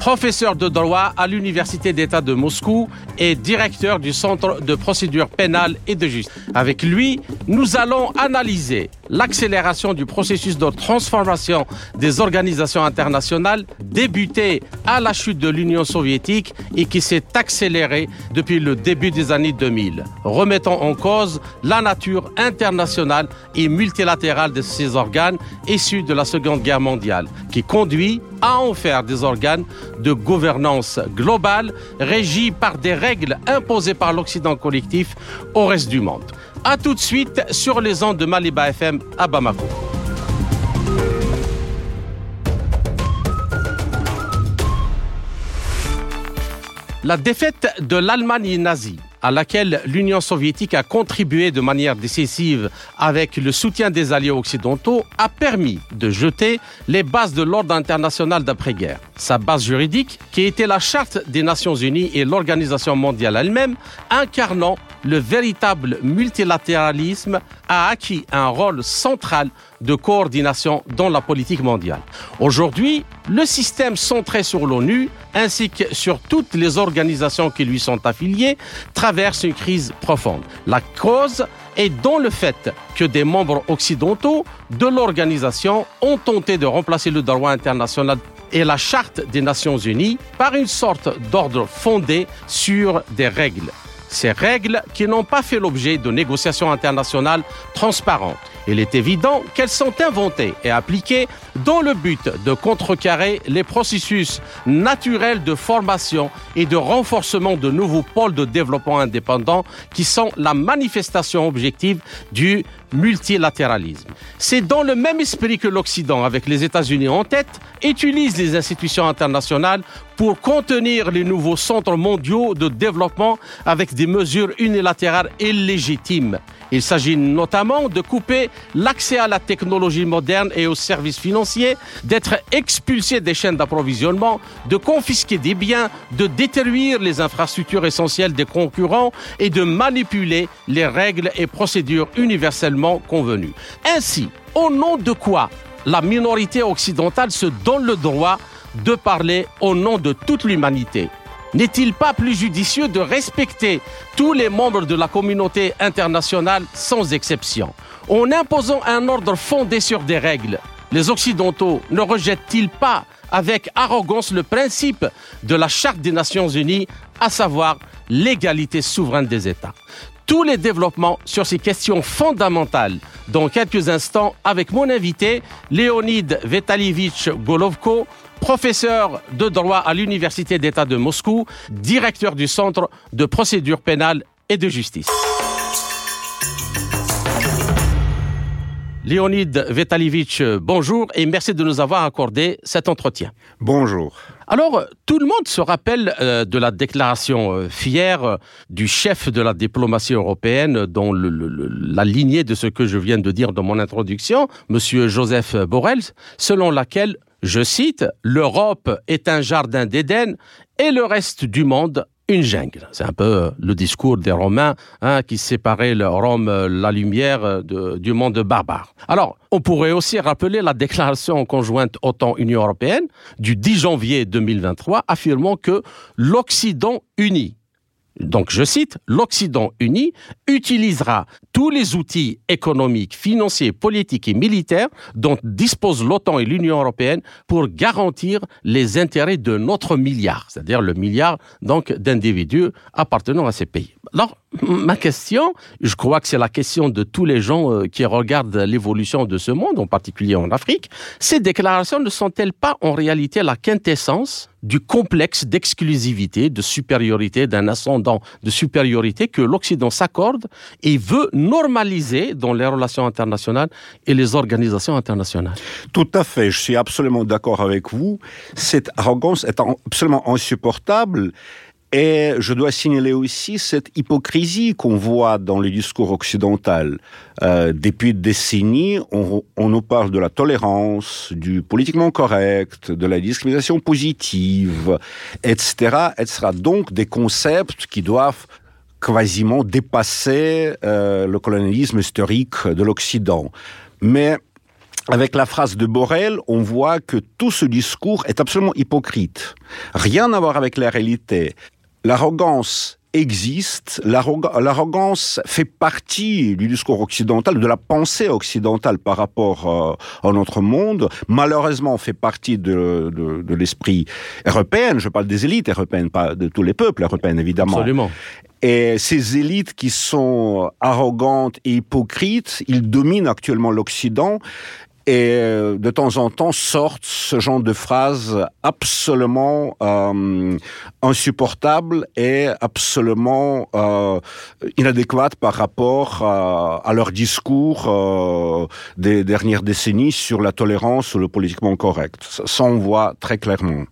professeur de droit à l'Université d'État de Moscou et directeur du Centre de procédure pénale et de justice. Avec lui, nous allons analyser l'accélération du processus de transformation des organisations internationales débuté à la chute de l'Union soviétique et qui s'est accéléré depuis le début des années 2000, remettant en cause la nature internationale et multilatérale de ces organes issus de la Seconde Guerre mondiale, qui conduit à en faire des organes de gouvernance globale régis par des règles imposées par l'Occident collectif au reste du monde. A tout de suite sur les ondes de Maliba FM à Bamako. La défaite de l'Allemagne nazie à laquelle l'Union soviétique a contribué de manière décisive avec le soutien des alliés occidentaux, a permis de jeter les bases de l'ordre international d'après-guerre. Sa base juridique, qui était la Charte des Nations Unies et l'Organisation mondiale elle-même, incarnant le véritable multilatéralisme, a acquis un rôle central de coordination dans la politique mondiale. Aujourd'hui, le système centré sur l'ONU, ainsi que sur toutes les organisations qui lui sont affiliées, traverse une crise profonde. La cause est dans le fait que des membres occidentaux de l'organisation ont tenté de remplacer le droit international et la charte des Nations Unies par une sorte d'ordre fondé sur des règles. Ces règles qui n'ont pas fait l'objet de négociations internationales transparentes. Il est évident qu'elles sont inventées et appliquées dans le but de contrecarrer les processus naturels de formation et de renforcement de nouveaux pôles de développement indépendants qui sont la manifestation objective du multilatéralisme. C'est dans le même esprit que l'Occident, avec les États-Unis en tête, utilise les institutions internationales pour contenir les nouveaux centres mondiaux de développement avec des mesures unilatérales illégitimes. Il s'agit notamment de couper l'accès à la technologie moderne et aux services financiers, d'être expulsé des chaînes d'approvisionnement, de confisquer des biens, de détruire les infrastructures essentielles des concurrents et de manipuler les règles et procédures universellement convenues. Ainsi, au nom de quoi la minorité occidentale se donne le droit de parler au nom de toute l'humanité? N'est-il pas plus judicieux de respecter tous les membres de la communauté internationale sans exception? En imposant un ordre fondé sur des règles, les Occidentaux ne rejettent-ils pas avec arrogance le principe de la Charte des Nations Unies, à savoir l'égalité souveraine des États? Tous les développements sur ces questions fondamentales dans quelques instants avec mon invité Léonid Vetalievich Golovko, professeur de droit à l'Université d'État de Moscou, directeur du Centre de procédure pénale et de justice. Léonid Vetalievich, bonjour et merci de nous avoir accordé cet entretien. Bonjour. Alors, tout le monde se rappelle euh, de la déclaration euh, fière euh, du chef de la diplomatie européenne dans la lignée de ce que je viens de dire dans mon introduction, Monsieur Joseph Borrell, selon laquelle je cite, L'Europe est un jardin d'Éden et le reste du monde une jungle. C'est un peu euh, le discours des Romains hein, qui séparaient le Rome, euh, la lumière euh, du monde barbare. Alors, on pourrait aussi rappeler la déclaration conjointe OTAN-Union européenne du 10 janvier 2023 affirmant que l'Occident uni donc je cite, l'Occident uni utilisera tous les outils économiques, financiers, politiques et militaires dont disposent l'OTAN et l'Union européenne pour garantir les intérêts de notre milliard, c'est-à-dire le milliard donc d'individus appartenant à ces pays. Alors, ma question, je crois que c'est la question de tous les gens euh, qui regardent l'évolution de ce monde, en particulier en Afrique, ces déclarations ne sont-elles pas en réalité la quintessence du complexe d'exclusivité, de supériorité, d'un ascendant de supériorité que l'Occident s'accorde et veut normaliser dans les relations internationales et les organisations internationales Tout à fait, je suis absolument d'accord avec vous. Cette arrogance est absolument insupportable. Et je dois signaler aussi cette hypocrisie qu'on voit dans le discours occidental. Euh, depuis des décennies, on, nous parle de la tolérance, du politiquement correct, de la discrimination positive, etc., etc. Donc des concepts qui doivent quasiment dépasser euh, le colonialisme historique de l'Occident. Mais avec la phrase de Borel, on voit que tout ce discours est absolument hypocrite. Rien à voir avec la réalité l'arrogance existe, l'arrogance fait partie du discours occidental, de la pensée occidentale par rapport euh, à notre monde, malheureusement fait partie de, de, l'esprit européen, je parle des élites européennes, pas de tous les peuples européens évidemment. Absolument. Et ces élites qui sont arrogantes et hypocrites, ils dominent actuellement l'Occident et euh, de temps en temps sortent ce genre de phrases absolument euh, insupportables et absolument euh, inadéquates par rapport à, leur discours des dernières décennies sur la tolérance ou le politiquement correct. Ça, on voit très clairement.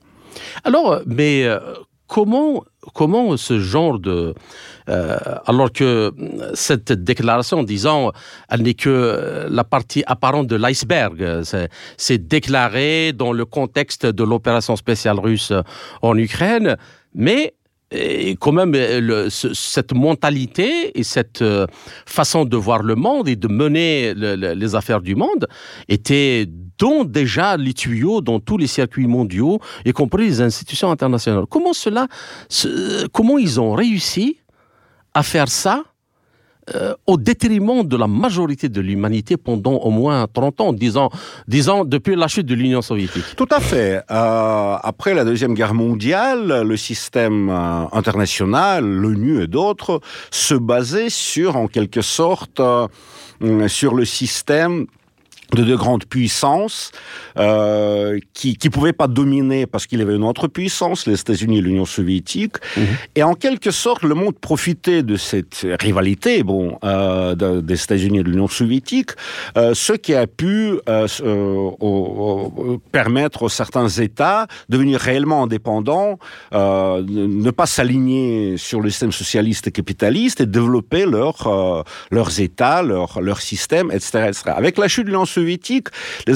Alors, mais comment comment ce genre de... Euh, alors que cette déclaration, disons, elle n'est que la partie apparente de l'iceberg. C'est déclaré dans le contexte de l'opération spéciale russe en Ukraine, mais quand même cette mentalité et cette euh, façon de voir le monde et de mener le, le, les affaires du monde étaient dont déjà les tuyaux dans tous les circuits mondiaux, y compris les institutions internationales. Comment cela, ce, comment ils ont réussi à faire ça euh, au détriment de la majorité de l'humanité pendant au moins 30 ans, disons, disons depuis la chute de l'Union soviétique? Tout à fait. Euh, après la Deuxième Guerre mondiale, le système euh, international, l'ONU et d'autres, se basaient sur, en quelque sorte, sur le système de deux grandes puissances euh, qui qui pouvaient pas dominer parce qu'il y avait une autre puissance, les États-Unis et l'Union soviétique, mmh. et en quelque sorte le monde profitait de cette rivalité, bon, euh, de, des États-Unis et de l'Union soviétique, euh, ce qui a pu permettre aux certains États de devenir réellement indépendants, ne pas s'aligner sur le système socialiste et capitaliste et développer leur leurs États, leur leur système, etc., etc. Avec la chute de l'Union soviétique, les,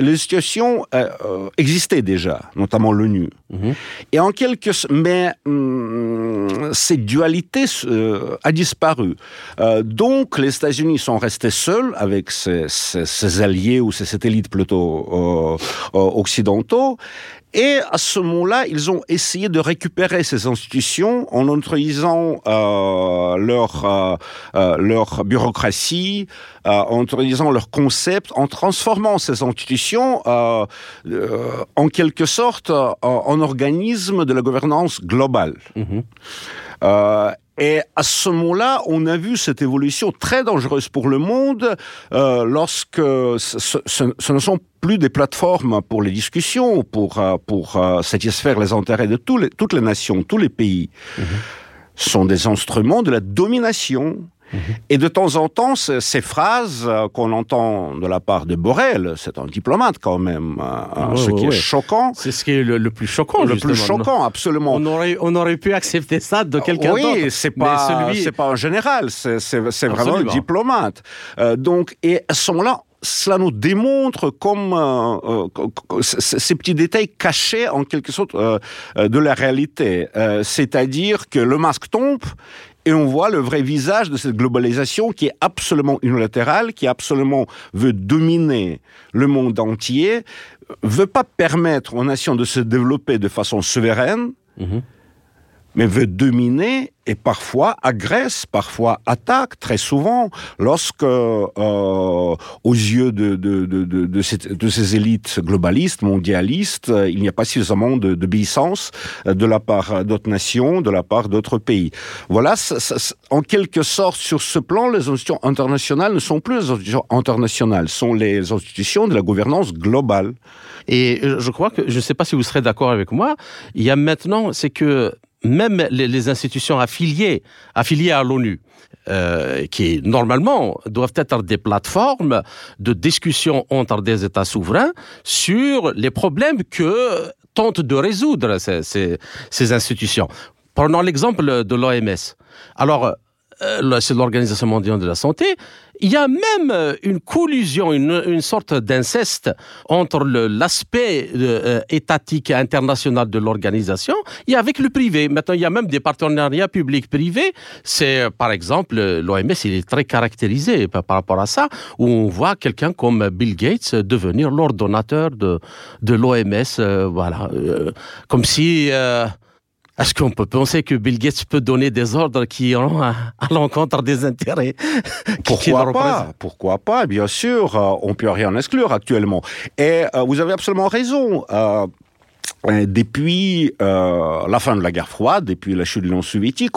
les situations euh, euh, existaient déjà, notamment l'ONU. -hmm. Et en quelque mais hum, cette dualité euh, a disparu. Euh, donc les États-Unis sont restés seuls avec ses, ses, ses, alliés ou ses satellites plutôt occidentaux et à ce moment-là, ils ont essayé de récupérer ces institutions en introduisant euh, leur, euh, leur bureaucratie, euh, en introduisant leur concept, en transformant ces institutions euh, euh, en quelque sorte en, organisme de la gouvernance globale. Mm -hmm. Et à ce moment-là, on a vu cette évolution très dangereuse pour le monde euh, lorsque ce, ce, ce, ne sont plus des plateformes pour les discussions, pour, pour uh, satisfaire les intérêts de tous les, toutes les nations, tous les pays. Mm -hmm. Ce sont des instruments de la domination Mmh. Et de temps en temps, ces phrases qu'on entend de la part de Borrell, c'est un diplomate quand même, ouais, ce ouais, qui ouais. est choquant. C'est ce qui est le, le plus choquant. Le plus choquant, absolument. On aurait, on aurait pu accepter ça de quelqu'un oui, d'autre. Oui, c'est pas, celui... pas un général, c'est vraiment un diplomate. Euh, donc, et à ce moment-là, cela nous démontre comme euh, euh, ces petits détails cachés en quelque sorte euh, de la réalité. Euh, c'est-à-dire que le masque tombe et on voit le vrai visage de cette globalisation qui est absolument unilatérale, qui absolument veut dominer le monde entier, veut pas permettre aux nations de se développer de façon souveraine, mm -hmm mais veut dominer et parfois agresse, parfois attaque, très souvent, lorsque, euh, aux yeux de, de, de, de, de, ces élites globalistes, mondialistes, il n'y a pas suffisamment d'obéissance de la part d'autres nations, de la part d'autres pays. Voilà, en quelque sorte, sur ce plan, les institutions internationales ne sont plus les institutions internationales, sont les institutions de la gouvernance globale. Et je crois que, je ne sais pas si vous serez d'accord avec moi, il y a maintenant, c'est que même les, institutions affiliées, affiliées à l'ONU, euh, qui normalement doivent être des plateformes de discussion entre des États souverains sur les problèmes que tentent de résoudre ces, ces, ces institutions. Prenons l'exemple de l'OMS. Alors, euh, c'est l'Organisation mondiale de la santé, il y a même euh, une collusion, une, sorte d'inceste entre l'aspect euh, étatique et international de l'organisation et avec le privé. Maintenant, il y a même des partenariats publics-privés. C'est, par exemple, l'OMS, il est très caractérisé par, rapport à ça, où on voit quelqu'un comme Bill Gates devenir l'ordonnateur de l'OMS, voilà, comme si est-ce qu'on peut penser que Bill Gates peut donner des ordres qui iront à, l'encontre des intérêts Pourquoi pas Pourquoi pas Bien sûr, euh, on peut rien exclure actuellement. Et euh, vous avez absolument raison. Euh, depuis la fin de la guerre froide, depuis la chute de l'Union soviétique,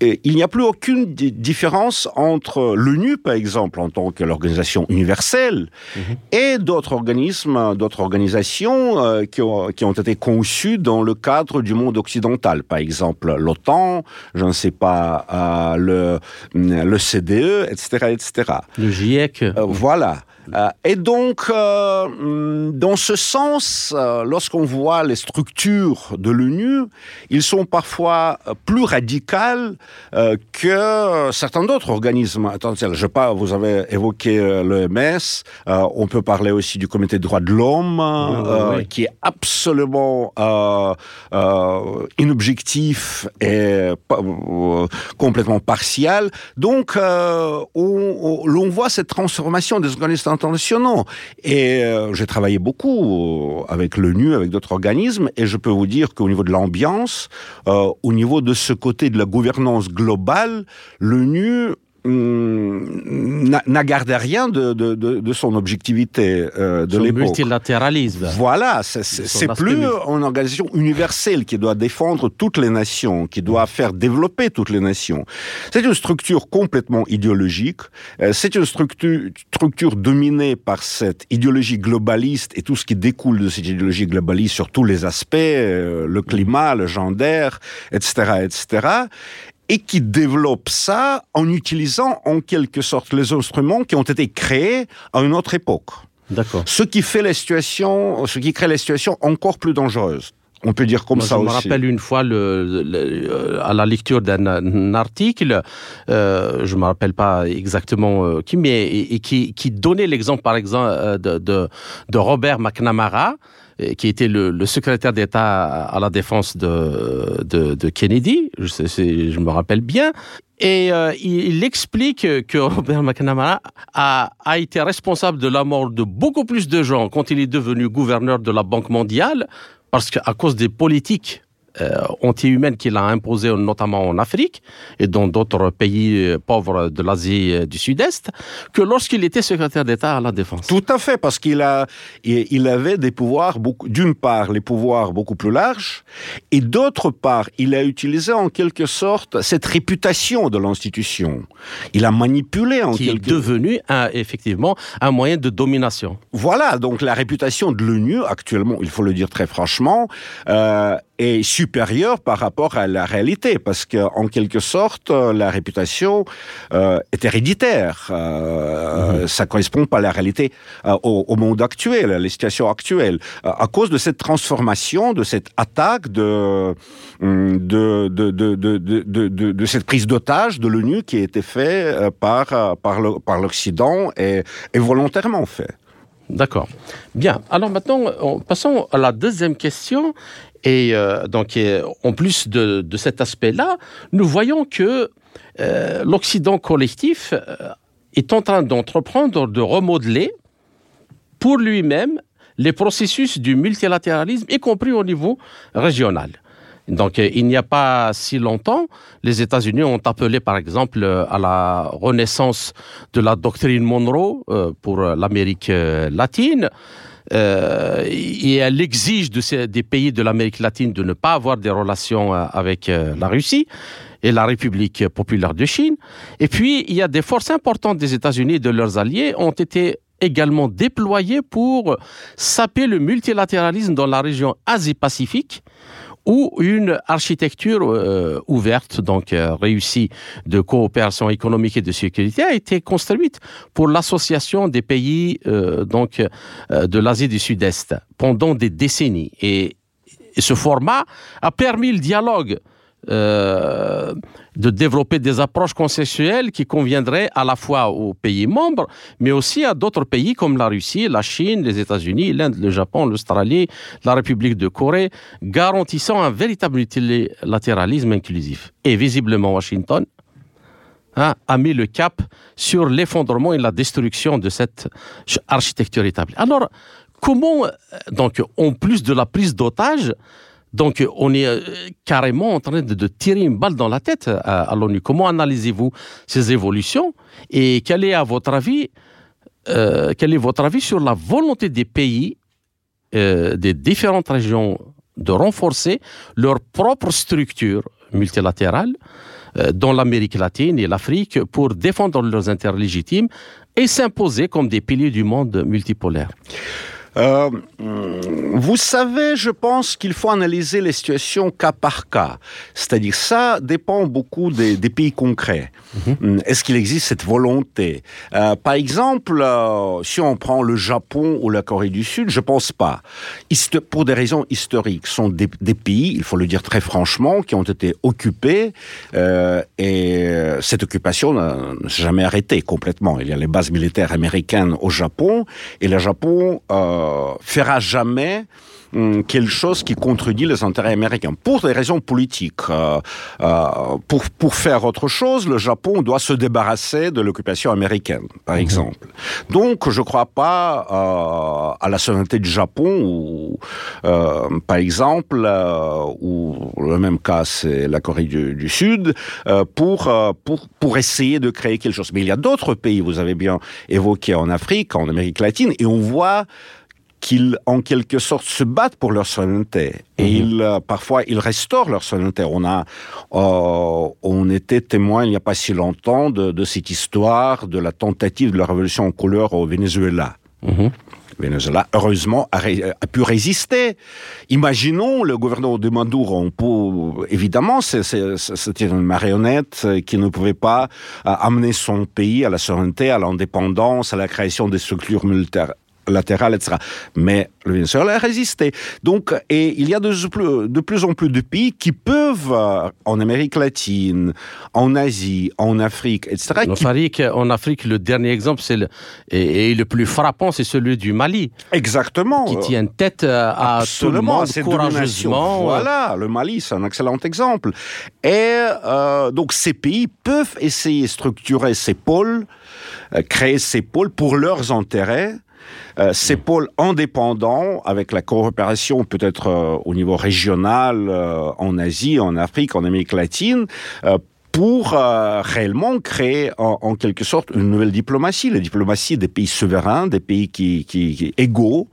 il n'y a plus aucune différence entre l'ONU, par exemple, en tant que l'organisation universelle, mhm. et d'autres organismes, d'autres organisations euh, qui, ont, qui, ont, été conçues dans le cadre du monde occidental. Par exemple, l'OTAN, je ne sais pas, euh, le, le CDE, etc., etc. Le GIEC. Euh, voilà. Euh, et donc, euh, dans ce sens, euh, lorsqu'on voit les structures de l'ONU, ils sont parfois plus radicales que certains d'autres organismes. Attention, je sais pas, vous avez évoqué l'OMS, on peut parler aussi du Comité des droits de l'homme, qui est absolument inobjectif et complètement partial. Donc, on, voit cette transformation des organismes internationaux. Et euh, j'ai travaillé beaucoup euh, avec l'ONU, avec d'autres organismes, et je peux vous dire qu'au niveau de l'ambiance, euh, au niveau de ce côté de la gouvernance globale, l'ONU n'a gardé rien de, de, de, son objectivité euh, de l'époque. multilatéralisme. Voilà, c'est plus une organisation universelle qui doit défendre toutes les nations, qui doit faire développer toutes les nations. C'est une structure complètement idéologique. Euh, c'est une structure, structure dominée par cette idéologie globaliste et tout ce qui découle de cette idéologie globaliste sur tous les aspects, euh, le climat, le gender, etc., etc et qui développe ça en utilisant en quelque sorte les instruments qui ont été créés à une autre époque. D'accord. Ce qui fait les situations, ce qui crée les situations encore plus dangereuses. On peut dire comme ça aussi. Je me rappelle une fois le, euh, à la lecture d'un article, euh, je me rappelle pas exactement euh, qui, mais et, qui, qui, donnait l'exemple par exemple de, de, de Robert McNamara, qui était le, secrétaire d'État à la défense de, de, Kennedy, je, je, me rappelle bien. Et euh, il, explique que Robert McNamara a, a été responsable de la mort de beaucoup plus de gens quand il est devenu gouverneur de la Banque mondiale, parce qu'à cause des politiques euh, anti-humaine qu'il a imposée notamment en Afrique et dans d'autres pays euh, pauvres de l'Asie euh, du Sud-Est, que lorsqu'il était secrétaire d'État à la Défense. Tout à fait, parce qu'il a, il avait des pouvoirs, d'une part, les pouvoirs beaucoup plus larges, et d'autre part, il a utilisé en quelque sorte cette réputation de l'institution. Il a manipulé en Qui quelque... est devenu un, effectivement un moyen de domination. Voilà, donc la réputation de l'ONU actuellement, il faut le dire très franchement, euh, est supérieure par rapport à la réalité, parce qu'en quelque sorte, la réputation euh, est héréditaire. Euh, mhm. Ça correspond pas à la réalité euh, au, monde actuel, à la situation actuelle, euh, à cause de cette transformation, de cette attaque, de de de de de, de, cette prise d'otage de l'ONU qui a été faite par par l'Occident et, et volontairement fait. D'accord. Bien. Alors maintenant, passons à la deuxième question. Et euh, donc, en plus de, cet aspect-là, nous voyons que euh, l'Occident collectif euh, est en train d'entreprendre de remodeler pour lui-même les processus du multilatéralisme, y compris au niveau régional. Donc, il n'y a pas si longtemps, les États-Unis ont appelé, par exemple, à la renaissance de la doctrine Monroe pour l'Amérique latine. Et elle exige des pays de l'Amérique latine de ne pas avoir des relations avec la Russie et la République populaire de Chine. Et puis, il y a des forces importantes des États-Unis et de leurs alliés ont été également déployés pour saper le multilatéralisme dans la région Asie-Pacifique où une architecture euh, ouverte, donc euh, réussie de coopération économique et de sécurité a été construite pour l'association des pays euh, donc de l'Asie du Sud-Est pendant des décennies. et ce format a permis le dialogue euh, de développer des approches consensuelles qui conviendraient à la fois aux pays membres, mais aussi à d'autres pays comme la Russie, la Chine, les États-Unis, l'Inde, le Japon, l'Australie, la République de Corée, garantissant un véritable multilatéralisme inclusif. Et visiblement, Washington a mis le cap sur l'effondrement et la destruction de cette architecture établie. Alors, comment, euh, donc, en plus de la prise d'otages, donc, on est euh, carrément en train de, tirer une balle dans la tête à, l'ONU. Comment analysez-vous ces évolutions et quel est, à votre avis, euh, votre avis sur la volonté des pays euh, des différentes régions de renforcer leur propre structure multilatérale dans l'Amérique latine et l'Afrique pour défendre leurs intérêts légitimes et s'imposer comme des piliers du monde multipolaire? Euh, vous savez, je pense qu'il faut analyser les situations cas par cas. C'est-à-dire, ça dépend beaucoup des, pays concrets. Mhm. Est-ce qu'il existe cette volonté? Euh, Par exemple, euh, si on prend le Japon ou la Corée du Sud, je pense pas. pour des raisons historiques, ce sont des, pays, il faut le dire très franchement, qui ont été occupés et cette occupation ne s'est jamais arrêtée complètement. Il y a les bases militaires américaines au Japon et le Japon euh, fera jamais hum, quelque chose qui contredit les intérêts américains pour des raisons politiques. Euh, euh, pour, pour faire autre chose, le Japon doit se débarrasser de l'occupation américaine, par mhm. exemple. Donc, je ne crois pas euh, à la souveraineté du Japon, ou, par exemple, ou le même cas, c'est la Corée du, du Sud, pour, pour, pour essayer de créer quelque chose. Mais il y a d'autres pays, vous avez bien évoqué en Afrique, en Amérique latine, et on voit qu'ils, en quelque sorte, se battent pour leur souveraineté. Et mhm. ils, euh, parfois, ils restaurent leur souveraineté. On a, euh, on était témoin il n'y a pas si longtemps de, cette histoire de la tentative de la révolution en couleur au Venezuela. Mhm. Venezuela, heureusement, a, pu résister. Imaginons le gouvernement de Maduro. On évidemment, c'était une marionnette qui ne pouvait pas euh, amener son pays à la souveraineté, à l'indépendance, à la création des structures militaires latérale, etc. Mais le Venezuela a résisté. Donc, et il y a de plus, de plus en plus de pays qui peuvent, euh, en Amérique latine, en Asie, en Afrique, etc. En, Afrique, en Afrique, le dernier exemple, c'est le, et, le plus frappant, c'est celui du Mali. Exactement. Qui tient tête euh, à Absolument, tout le monde courageusement. Voilà, le Mali, c'est un excellent exemple. Et euh, donc, ces pays peuvent essayer de structurer ces pôles, créer ces pôles pour leurs intérêts, euh, ces pôles indépendants, avec la coopération peut-être euh, au niveau régional euh, en Asie, en Afrique, en Amérique latine, pour réellement créer en, quelque sorte une nouvelle diplomatie, la diplomatie des pays souverains, des pays qui, qui, égaux,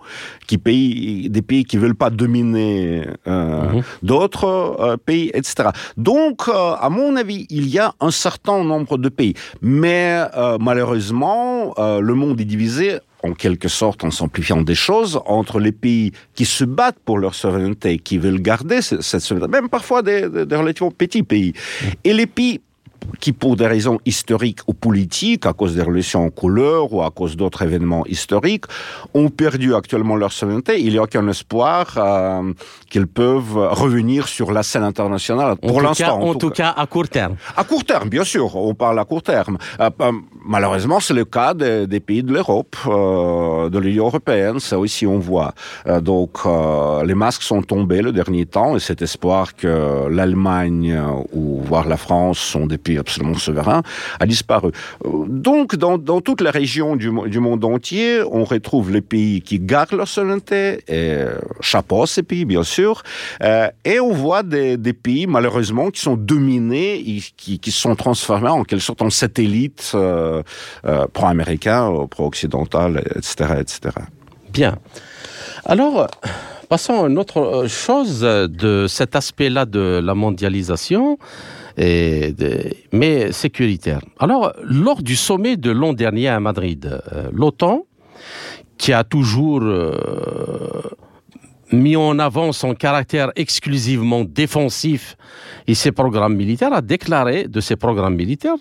qui pays, des pays qui veulent pas dominer mhm. d'autres pays, etc. Donc, à mon avis, il y a un certain nombre de pays, mais malheureusement, le monde est divisé en quelque sorte, en simplifiant des choses, entre les pays qui se battent pour leur souveraineté, qui veulent garder cette souveraineté, même parfois des, des relativement petits pays, et les pays qui, pour des raisons historiques ou politiques, à cause des relations en couleur ou à cause d'autres événements historiques, ont perdu actuellement leur souveraineté. Il n'y a aucun espoir euh, qu'ils peuvent revenir sur la scène internationale pour l'instant. En, tout, cas, à court terme. À court terme, bien sûr. On parle à court terme. Euh, euh, malheureusement, c'est le cas des, pays de l'Europe, de l'Union européenne. Ça aussi, on voit. donc, les masques sont tombés le dernier temps et cet espoir que l'Allemagne ou voire la France sont des pays absolument souverain, a disparu. Donc, dans, dans toutes les régions du, du, monde entier, on retrouve les pays qui gardent leur souveraineté, et chapeau à ces pays, bien sûr, euh, et on voit des, pays, malheureusement, qui sont dominés, qui, qui sont transformés en quelque sorte en satellites euh, euh, pro-américains, pro-occidentaux, etc., etc. Bien. Alors, passons à une autre chose de cet aspect-là de la mondialisation mais sécuritaire. Alors, lors du sommet de l'an dernier à Madrid, euh, l'OTAN, qui a toujours euh, mis en avant son caractère exclusivement défensif et ses programmes militaires, a déclaré, de ses programmes militaires,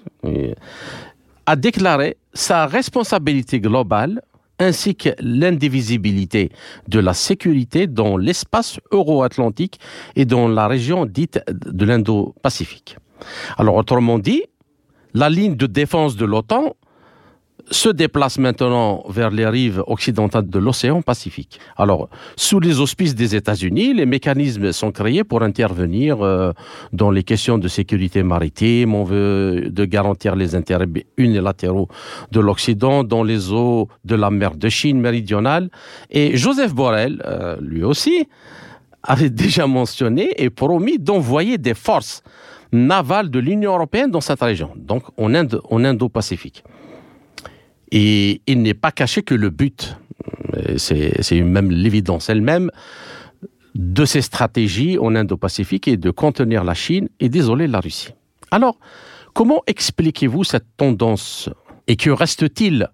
a déclaré sa responsabilité globale ainsi que l'indivisibilité de la sécurité dans l'espace euro-atlantique et dans la région dite de l'Indo-Pacifique. Alors autrement dit, la ligne de défense de l'OTAN se déplace maintenant vers les rives occidentales de l'océan Pacifique. Alors, sous les auspices des États-Unis, les mécanismes sont créés pour intervenir euh, dans les questions de sécurité maritime. On veut de garantir les intérêts unilatéraux de l'Occident dans les eaux de la mer de Chine méridionale. Et Joseph Borrell, euh, lui aussi, avait déjà mentionné et promis d'envoyer des forces navales de l'Union européenne dans cette région, donc en Indo-Pacifique. Et il n'est pas caché que le but, c'est même l'évidence elle-même, de ces stratégies en Indo-Pacifique est de contenir la Chine et d'isoler la Russie. Alors, comment expliquez-vous cette tendance et que reste-t-il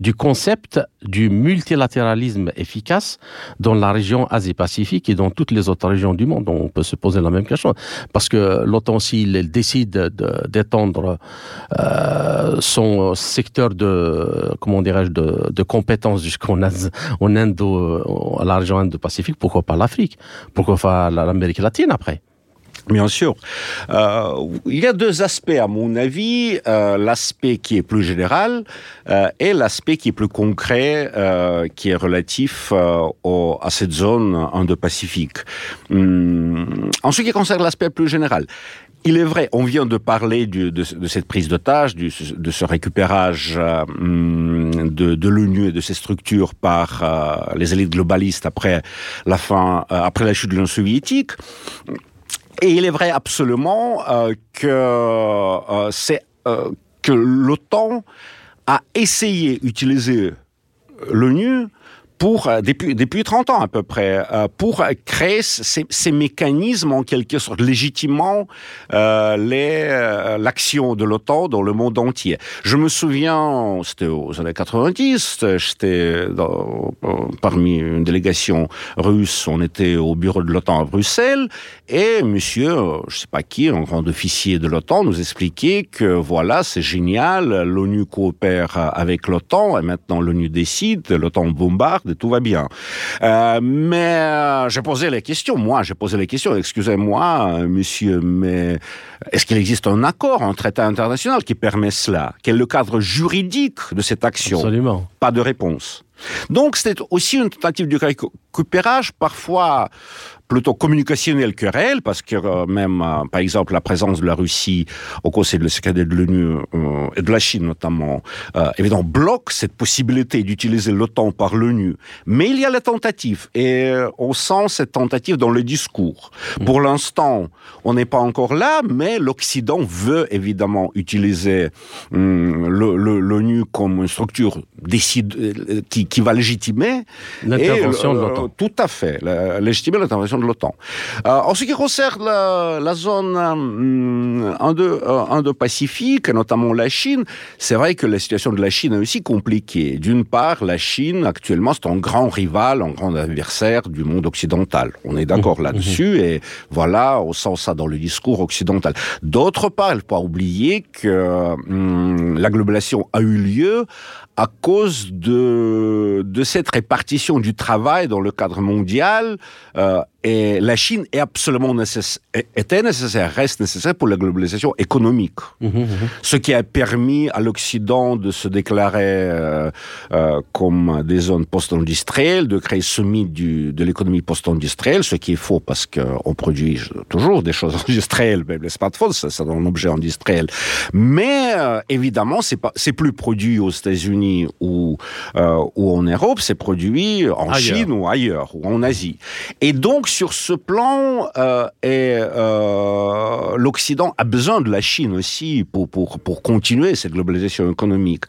du concept du multilatéralisme efficace dans la région Asie-Pacifique et dans toutes les autres régions du monde. On peut se poser la même question. Parce que l'OTAN, s'il décide d'étendre euh, son secteur de, comment dirais-je, de, compétences jusqu'en en à la région Indo-Pacifique, pourquoi pas l'Afrique? Pourquoi pas l'Amérique latine après? Bien sûr. Euh, il y a deux aspects, à mon avis. Euh, l'aspect qui est plus général euh, et l'aspect qui est plus concret, euh, qui est relatif euh, au, à cette zone Indo-Pacifique. Hum, en ce qui concerne l'aspect plus général, il est vrai, on vient de parler du, de, de, cette prise d'otage, de ce récupérage euh, de, de l'ONU et de ses structures par euh, les élites globalistes après la fin, euh, après la chute de l'Union soviétique. Et il est vrai absolument euh, que euh, c'est euh, que l'OTAN a essayé d'utiliser l'ONU pour, euh, depuis, depuis 30 ans à peu près, euh, pour créer ces, ces mécanismes en quelque sorte légitimement euh, euh, l'action de l'OTAN dans le monde entier. Je me souviens, c'était aux années 90, j'étais parmi une délégation russe, on était au bureau de l'OTAN à Bruxelles, et monsieur, je sais pas qui, un grand officier de l'OTAN, nous expliquait que voilà, c'est génial, l'ONU coopère avec l'OTAN, et maintenant l'ONU décide, l'OTAN bombarde, et tout va bien. Euh, mais euh, j'ai posé les questions, moi j'ai posé les questions, excusez-moi monsieur, mais est-ce qu'il existe un accord, un traité international qui permet cela? Quel est le cadre juridique de cette action? Absolument. Pas de réponse. Donc c'était aussi une tentative de parfois plutôt communicationnel que réel, parce que euh, même, euh, par exemple, la présence de la Russie au Conseil de sécurité de l'ONU euh, et de la Chine notamment, évidemment, bloque cette possibilité d'utiliser l'OTAN par l'ONU. Mais il y a la tentative, et on sent cette tentative dans le discours. Mmh. Pour l'instant, on n'est pas encore là, mais l'Occident veut évidemment utiliser hum, l'ONU comme une structure décide, qui, qui va légitimer l'intervention de l'OTAN. Tout à fait, légitimer l'intervention de l'OTAN. Euh, en ce qui concerne la, la zone euh, Indo-Pacifique, notamment la Chine, c'est vrai que la situation de la Chine est aussi compliquée. D'une part, la Chine, actuellement, c'est un grand rival, un grand adversaire du monde occidental. On est d'accord mmh, là-dessus, mmh. et voilà, on sent ça dans le discours occidental. D'autre part, il ne faut pas oublier que hum, la globalisation a eu lieu à cause de, cette répartition du travail dans le cadre mondial euh, et la Chine est absolument nécessaire, était nécessaire, reste nécessaire pour la globalisation économique. Mmh, mmh, mmh. Ce qui a permis à l'Occident de se déclarer euh, euh, comme des zones post-industrielles, de créer ce mythe du, de l'économie post-industrielle, ce qui est faux parce qu'on produit toujours des choses industrielles, même les smartphones, c'est un objet industriel. Mais euh, évidemment, c'est pas, c'est plus produit aux États-Unis ou, ou en Europe, c'est produit en Ailleurs. Chine ou ailleurs, ou en Asie. Et donc, sur ce plan, euh, euh, l'Occident a besoin de la Chine aussi pour, continuer cette globalisation économique.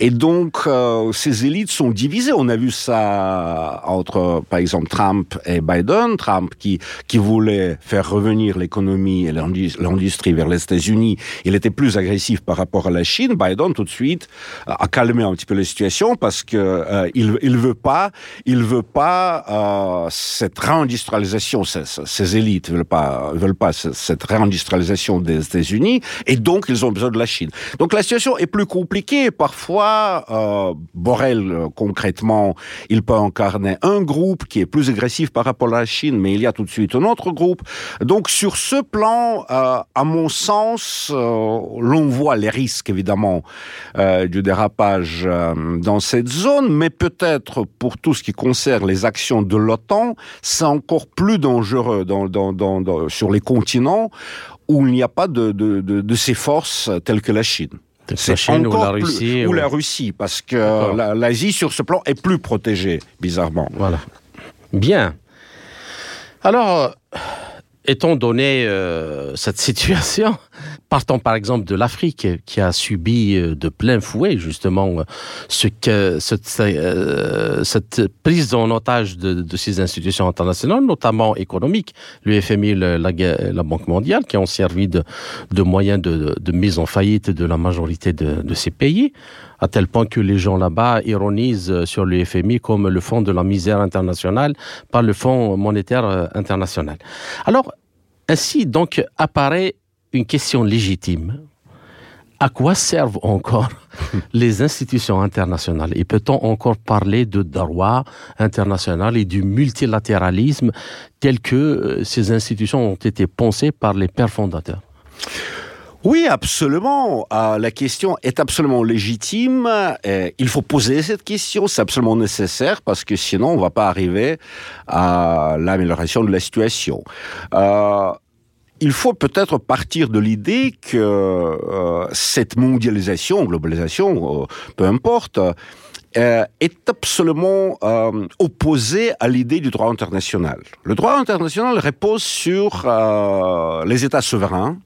Et donc, euh, ces élites sont divisées. On a vu ça entre, par exemple, Trump et Biden. Trump qui, voulait faire revenir l'économie et l'indus- l'industrie vers les États-Unis. Il était plus agressif par rapport à la Chine. Biden, tout de suite, a calmé un petit peu la situation parce que il veut pas, il veut pas cette réindustrialisation. Ces, élites veulent pas, veulent pas ce- cette réindustrialisation des États-Unis, et donc ils ont besoin de la Chine. Donc la situation est plus compliquée. Parfois, euh, Borrell, euh, concrètement, il peut incarner un groupe qui est plus agressif par rapport à la Chine, mais il y a tout de suite un autre groupe. Donc sur ce plan, euh, à mon sens, euh, l'on voit les risques évidemment du dérapage dans cette zone, mais peut-être pour tout ce qui concerne les actions de l'OTAN, c'est encore plus dangereux dans, dans, dans, dans- sur les continents où il n'y a pas de, de, de, de ces forces telles que la Chine. La Chine ou la plus- Russie. ou ou- la Russie, parce que l'Asie, sur ce plan, est plus protégée, bizarrement. Voilà. Bien. Alors, euh, étant donné euh, cette situation, partons par exemple de l'Afrique qui a subi euh, de plein fouet justement euh, ce que cette, euh, cette prise en otage de, ces institutions internationales, notamment économiques, le FMI, la, Banque mondiale, qui ont servi de, moyens de, mise en faillite de la majorité de, ces pays à tel point que les gens là-bas ironisent sur le FMI comme le fonds de la misère internationale, pas le fonds monétaire international. Alors, ainsi donc apparaît une question légitime. À quoi servent encore les institutions internationales? Et peut-on encore parler de droit international et du multilatéralisme tel que euh, ces institutions ont été pensées par les pères fondateurs? Oui, absolument. Euh, la question est absolument légitime. Euh, il faut poser cette question, c'est absolument nécessaire parce que sinon on va pas arriver à l'amélioration de la situation. Euh, il faut peut-être partir de l'idée que euh, cette mondialisation, globalisation, euh, peu importe, euh, est absolument opposée à l'idée du droit international. Le droit international repose sur les États souverains,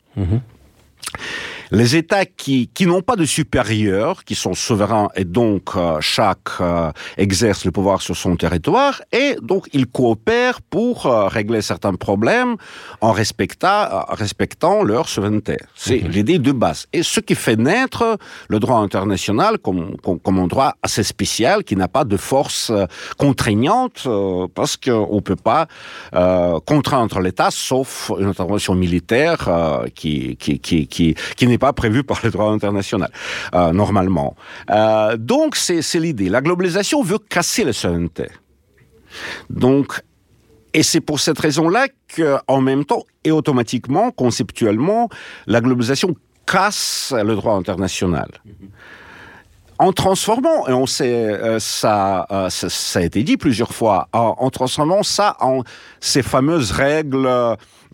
les États qui, qui n'ont pas de supérieurs, qui sont souverains et donc euh, chaque euh, exerce le pouvoir sur son territoire, et donc ils coopèrent pour euh, régler certains problèmes en respectant, euh, respectant leur souveraineté. C'est l'idée de base. Et ce qui fait naître le droit international comme, comme, comme un droit assez spécial qui n'a pas de force euh, contraignante euh, parce qu'on ne peut pas euh, contraindre l'État sauf une intervention militaire euh, qui, qui, qui, qui, qui n'est pas prévue par le droit international, euh, normalement. Euh, donc, c'est l'idée. La globalisation veut casser la souveraineté. Donc, et c'est pour cette raison-là qu'en même temps, et automatiquement, conceptuellement, la globalisation casse le droit international. En transformant, et on sait, euh, ça, ça, ça a été dit plusieurs fois, en transformant ça en ces fameuses règles,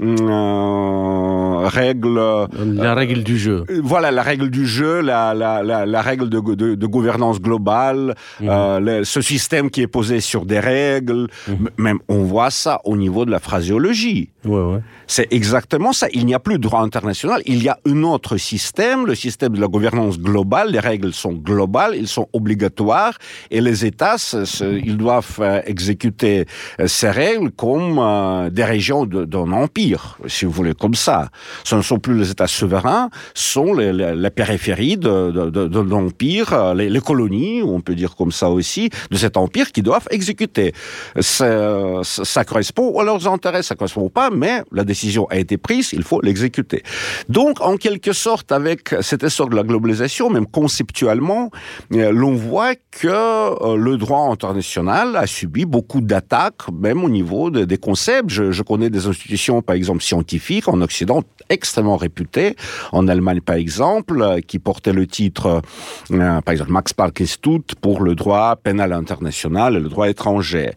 euh, règles La règle du jeu. euh, voilà la règle du jeu, la, la, la, la règle de, de, de gouvernance globale, euh, le- ce système qui est posé sur des règles. M- Même on voit ça au niveau de la phraséologie. Ouais, ouais. C'est exactement ça. Il n'y a plus de droit international. Il y a un autre système, le système de la gouvernance globale. Les règles sont globales, ils sont obligatoires, et les États, ils doivent euh, exécuter euh, ces règles comme euh, des régions d'un empire, si vous voulez, comme ça. Ce ne sont plus les États souverains, ce sont les, les- la périphérie de, l'empire, les, colonies, on peut dire comme ça aussi, de cet empire qui doivent exécuter. Ça, ça correspond à leurs intérêts, ça correspond pas, mais la décision a été prise, il faut l'exécuter. Donc, en quelque sorte, avec cette essor de la globalisation, même conceptuellement, euh, l'on voit que euh, le droit international a subi beaucoup d'attaques, même au niveau des concepts. Je, connais des institutions, par exemple, scientifiques en Occident extrêmement réputées, en Allemagne par exemple, euh, qui portaient le titre, par exemple, Max Planck Institut pour le droit pénal international et le droit étranger.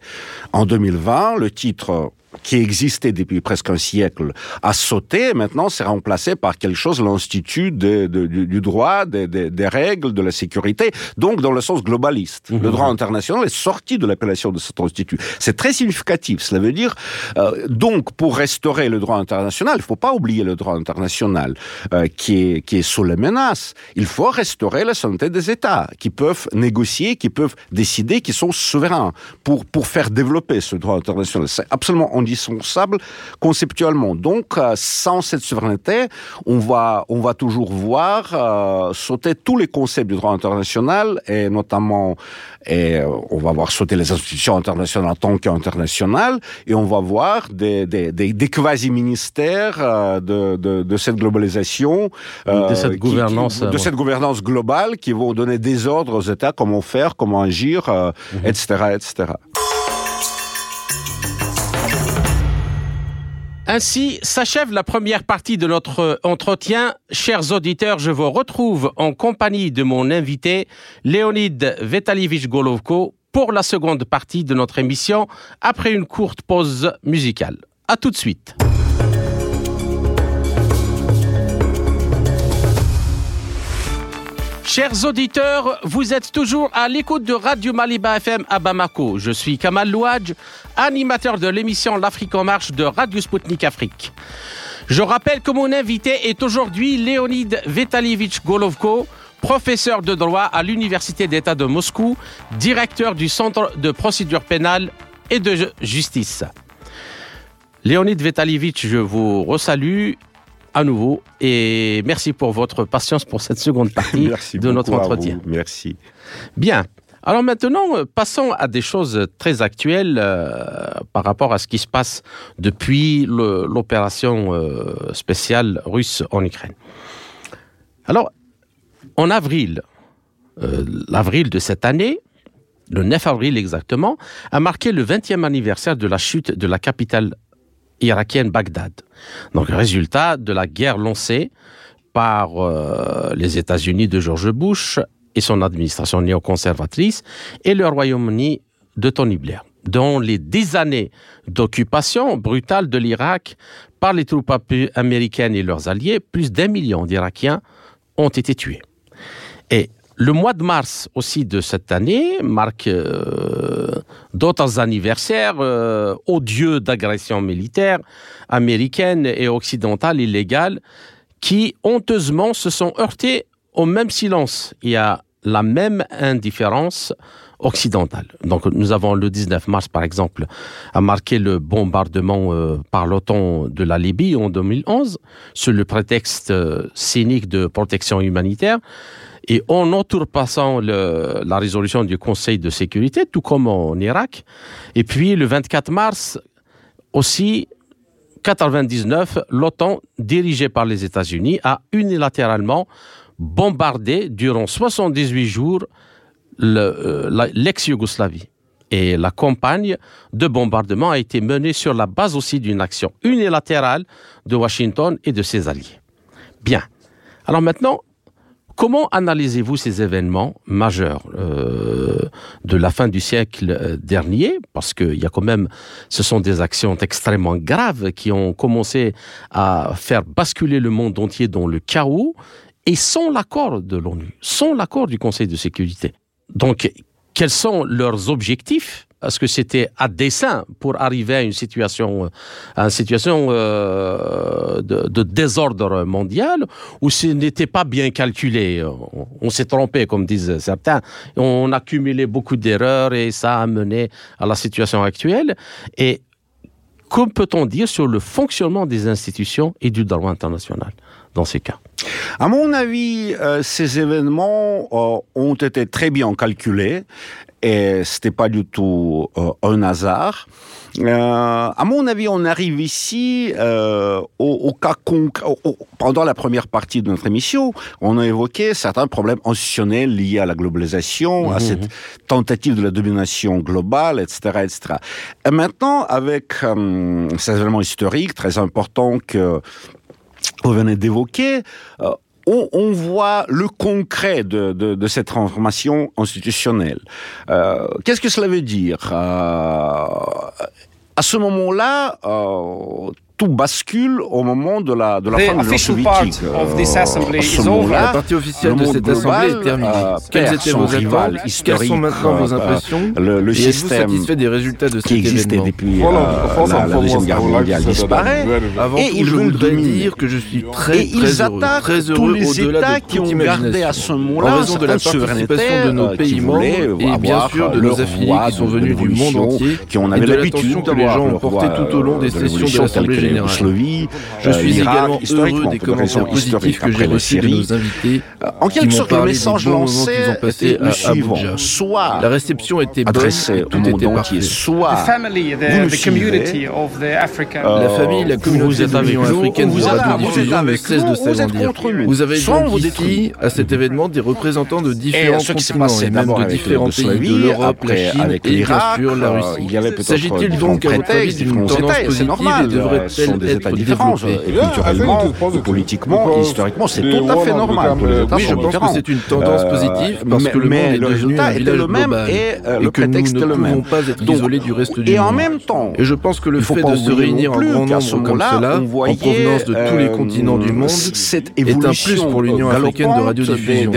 En 2020, le titre qui existait depuis presque un siècle a sauté. Maintenant, c'est remplacé par quelque chose, l'institut de, de, du droit, des, règles, de la sécurité, donc dans le sens globaliste. Mmh. Le droit international est sorti de l'appellation de cet institut. C'est très significatif. Cela veut dire, euh, donc, pour restaurer le droit international, il ne faut pas oublier le droit international euh, qui, est, qui est sous la menace. Il faut restaurer la santé des États qui peuvent négocier, qui peuvent décider, qui sont souverains pour, pour faire développer ce droit international. C'est absolument indispensable conceptuellement. Donc, euh, sans cette souveraineté, on va, on va toujours voir euh, sauter tous les concepts du droit international et notamment, et, euh, on va voir sauter les institutions internationales en tant qu'internationales et on va voir des, des, des, des quasi-ministères euh, de, de, de, cette globalisation, de cette qui, gouvernance, qui, de ouais. cette gouvernance globale qui vont donner des ordres aux États comment faire, comment agir, euh, mm -hmm. etc., etc. Ainsi s'achève la première partie de notre entretien. Chers auditeurs, je vous retrouve en compagnie de mon invité, Léonid Vetalievich Golovko, pour la seconde partie de notre émission, après une courte pause musicale. À tout de suite. Chers auditeurs, vous êtes toujours à l'écoute de Radio Maliba FM à Bamako. Je suis Kamal Louadj, animateur de l'émission L'Afrique en marche de Radio Sputnik Afrique. Je rappelle que mon invité est aujourd'hui Léonid Vetalievich Golovko, professeur de droit à l'Université d'État de Moscou, directeur du Centre de procédure pénale et de justice. Léonid Vetalievich, je vous resalue à nouveau et merci pour votre patience pour cette seconde partie de notre entretien. Merci. Bien. Alors maintenant, passons à des choses très actuelles euh, par rapport à ce qui se passe depuis l'opération euh, spéciale russe en Ukraine. Alors, en avril, euh, l'avril de cette année, le 9 avril exactement, a marqué le 20e anniversaire de la chute de la capitale irakienne Bagdad. Donc, résultat de la guerre lancée par euh, les États-Unis de George Bush et son administration néoconservatrice et le Royaume-Uni de Tony Blair. Dans les dix années d'occupation brutale de l'Irak par les troupes américaines et leurs alliés, plus d'un million d'Irakiens ont été tués. Et le mois de mars aussi de cette année marque euh, d'autres anniversaires euh, odieux d'agressions militaires américaines et occidentales illégales qui honteusement se sont heurtés au même silence. Et à la même indifférence occidentale. Donc nous avons le 19 mars par exemple a marqué le bombardement euh, par l'OTAN de la Libye en 2011 sous le prétexte euh, cynique de protection humanitaire et en outrepassant le, la résolution du Conseil de sécurité, tout comme en Irak. Et puis le 24 mars, aussi, 99, l'OTAN, dirigée par les États-Unis, a unilatéralement bombardé durant 78 jours l'ex-Yougoslavie. Euh, et la campagne de bombardement a été menée sur la base aussi d'une action unilatérale de Washington et de ses alliés. Bien. Alors maintenant, Comment analysez-vous ces événements majeurs euh, de la fin du siècle dernier? Parce qu'il y a quand même, ce sont des actions extrêmement graves qui ont commencé à faire basculer le monde entier dans le chaos et sans l'accord de l'ONU, sans l'accord du Conseil de sécurité. Donc, quels sont leurs objectifs? Est-ce que c'était à dessein pour arriver à une situation, à une situation euh, de, désordre mondial ou ce n'était pas bien calculé? On, on s'est trompé, comme disent certains. On a cumulé beaucoup d'erreurs et ça a mené à la situation actuelle. Et que peut-on dire sur le fonctionnement des institutions et du droit international? Dans ces cas À mon avis, euh, ces événements euh, ont été très bien calculés et c'était pas du tout euh, un hasard. À mon avis, on arrive ici au, au, cas concret. Pendant la première partie de notre émission, on a évoqué certains problèmes institutionnels liés à la globalisation, mmh. à cette tentative de la domination globale, etc., etc. Et maintenant, avec ces événements historiques très importants que vous venez d'évoquer, euh, on, voit le concret de, cette transformation institutionnelle. Euh, Qu'est-ce que cela veut dire? Euh, À ce moment-là, tout bascule au moment de la, de la fin de l'Union soviétique. Euh, la partie officielle de cette assemblée est terminée. Euh, Quelles étaient vos attentes Quelles sont maintenant vos impressions? Le, le système satisfait des résultats de cet qui existait depuis euh, la, la Deuxième Guerre mondiale disparaît. Avant et tout, ils je veulent voudrais dominer. dire que je suis très, Et très ils heureux, attaquent très tous heureux les au-delà de qui ont gardé à ce moment-là En raison de la participation de nos pays euh, membres et bien sûr de nos affiliés qui sont venus du monde entier qui on et de l'habitude l'attention que les gens ont tout au long des de sessions de l'Assemblée. Yougoslavie, Je euh, suis l'Irak, également heureux historiquement, des commentaires positifs historiques, que j'ai reçus de nos invités En qui quelque sorte, le message lancé était à le suivant. Soit La réception était bonne, tout monde était entier, parfait. soit the family, vous the, le the suivez, community of the African. Euh, La famille, la communauté êtes de avec l'Union africaine vous êtes radiodiffusion ne cesse nous, de vous êtes s'agrandir. contre nous. Vous avez donc ici, à cet événement, des représentants de différents continents et même de différents pays de l'Europe, la Chine et bien l'Irak, sûr la euh, Russie. S'agit-il donc à votre avis d'une tendance positive normal, et euh, ce sont des états différents, et culturellement, politiquement, historiquement, c'est tout à fait normal. Oui, je pense que c'est une tendance Euh, positive parce que le monde est devenu un village global et euh, le que nous prétexte ne est le pouvons même. pas être isolés du reste du Et en monde. même temps, Et je pense que le fait de se réunir en grand nombre comme cela, en provenance de tous les euh, continents du monde, est un plus pour l'Union africaine de radiodiffusion.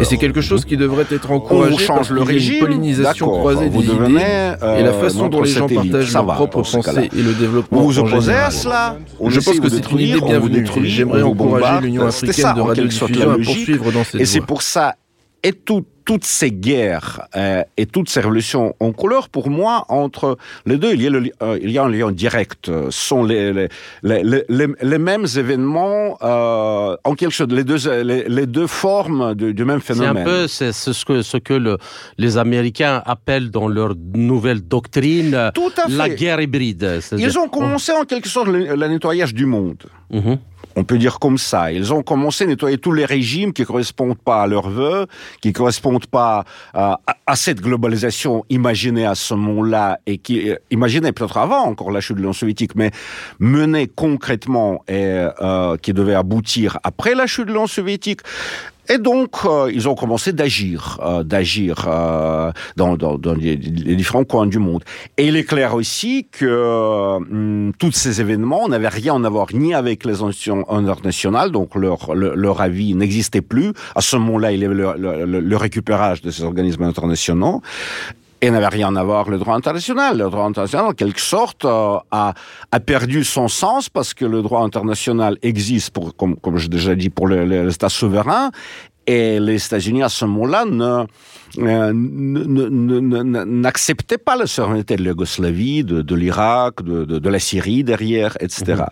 Et c'est quelque chose qui devrait être encouragé change le a une régime, pollinisation croisée des idées et la façon dont les gens partagent leurs propres pensées et le développement Vous vous opposez cela on Je pense que c'est une idée bienvenue. J'aimerais encourager l'Union africaine ça, de radiodiffusion à logique. poursuivre dans cette Et c'est pour ça, et tout- toutes ces guerres euh, et toutes ces révolutions en couleur, pour moi, entre les deux, il y a, le euh, il y a un lien direct. Euh, Ce sont les, les, mêmes événements, euh, en quelque sorte, les deux, les, deux formes du, du même C'est phénomène. un peu c'est c'est ce que, ce que le- les Américains appellent dans leur nouvelle doctrine Tout à fait. la guerre hybride. Ils ont commencé en quelque sorte le, le nettoyage du monde. Mhm. On peut dire comme ça. Ils ont commencé à nettoyer tous les régimes qui correspondent pas à leurs vœux, qui correspondent pas à, à cette globalisation imaginée à ce moment-là et qui euh, imaginée peut-être avant encore la chute de l'Union soviétique, mais menée concrètement et euh, qui devait aboutir après la chute de l'Union soviétique. Et donc, euh, ils ont commencé d'agir, euh, d'agir euh, dans, dans, dans les, les différents coins du monde. Et il est clair aussi que euh, tous ces événements n'avaient rien à voir ni avec les institutions internationales, donc leur, leur, leur avis n'existait plus. À ce moment-là, il y avait le, le- le récupérage de ces organismes internationaux. Et n'avait rien à voir le droit international. Le droit international, en quelque sorte, euh, a, a perdu son sens parce que le droit international existe, pour, comme, comme j'ai déjà dit, pour l'État souverain. Et les États-Unis, à ce moment-là, euh, n'acceptaient pas la souveraineté de l'Yougoslavie, de, de l'Irak, de, de, de la Syrie derrière, etc.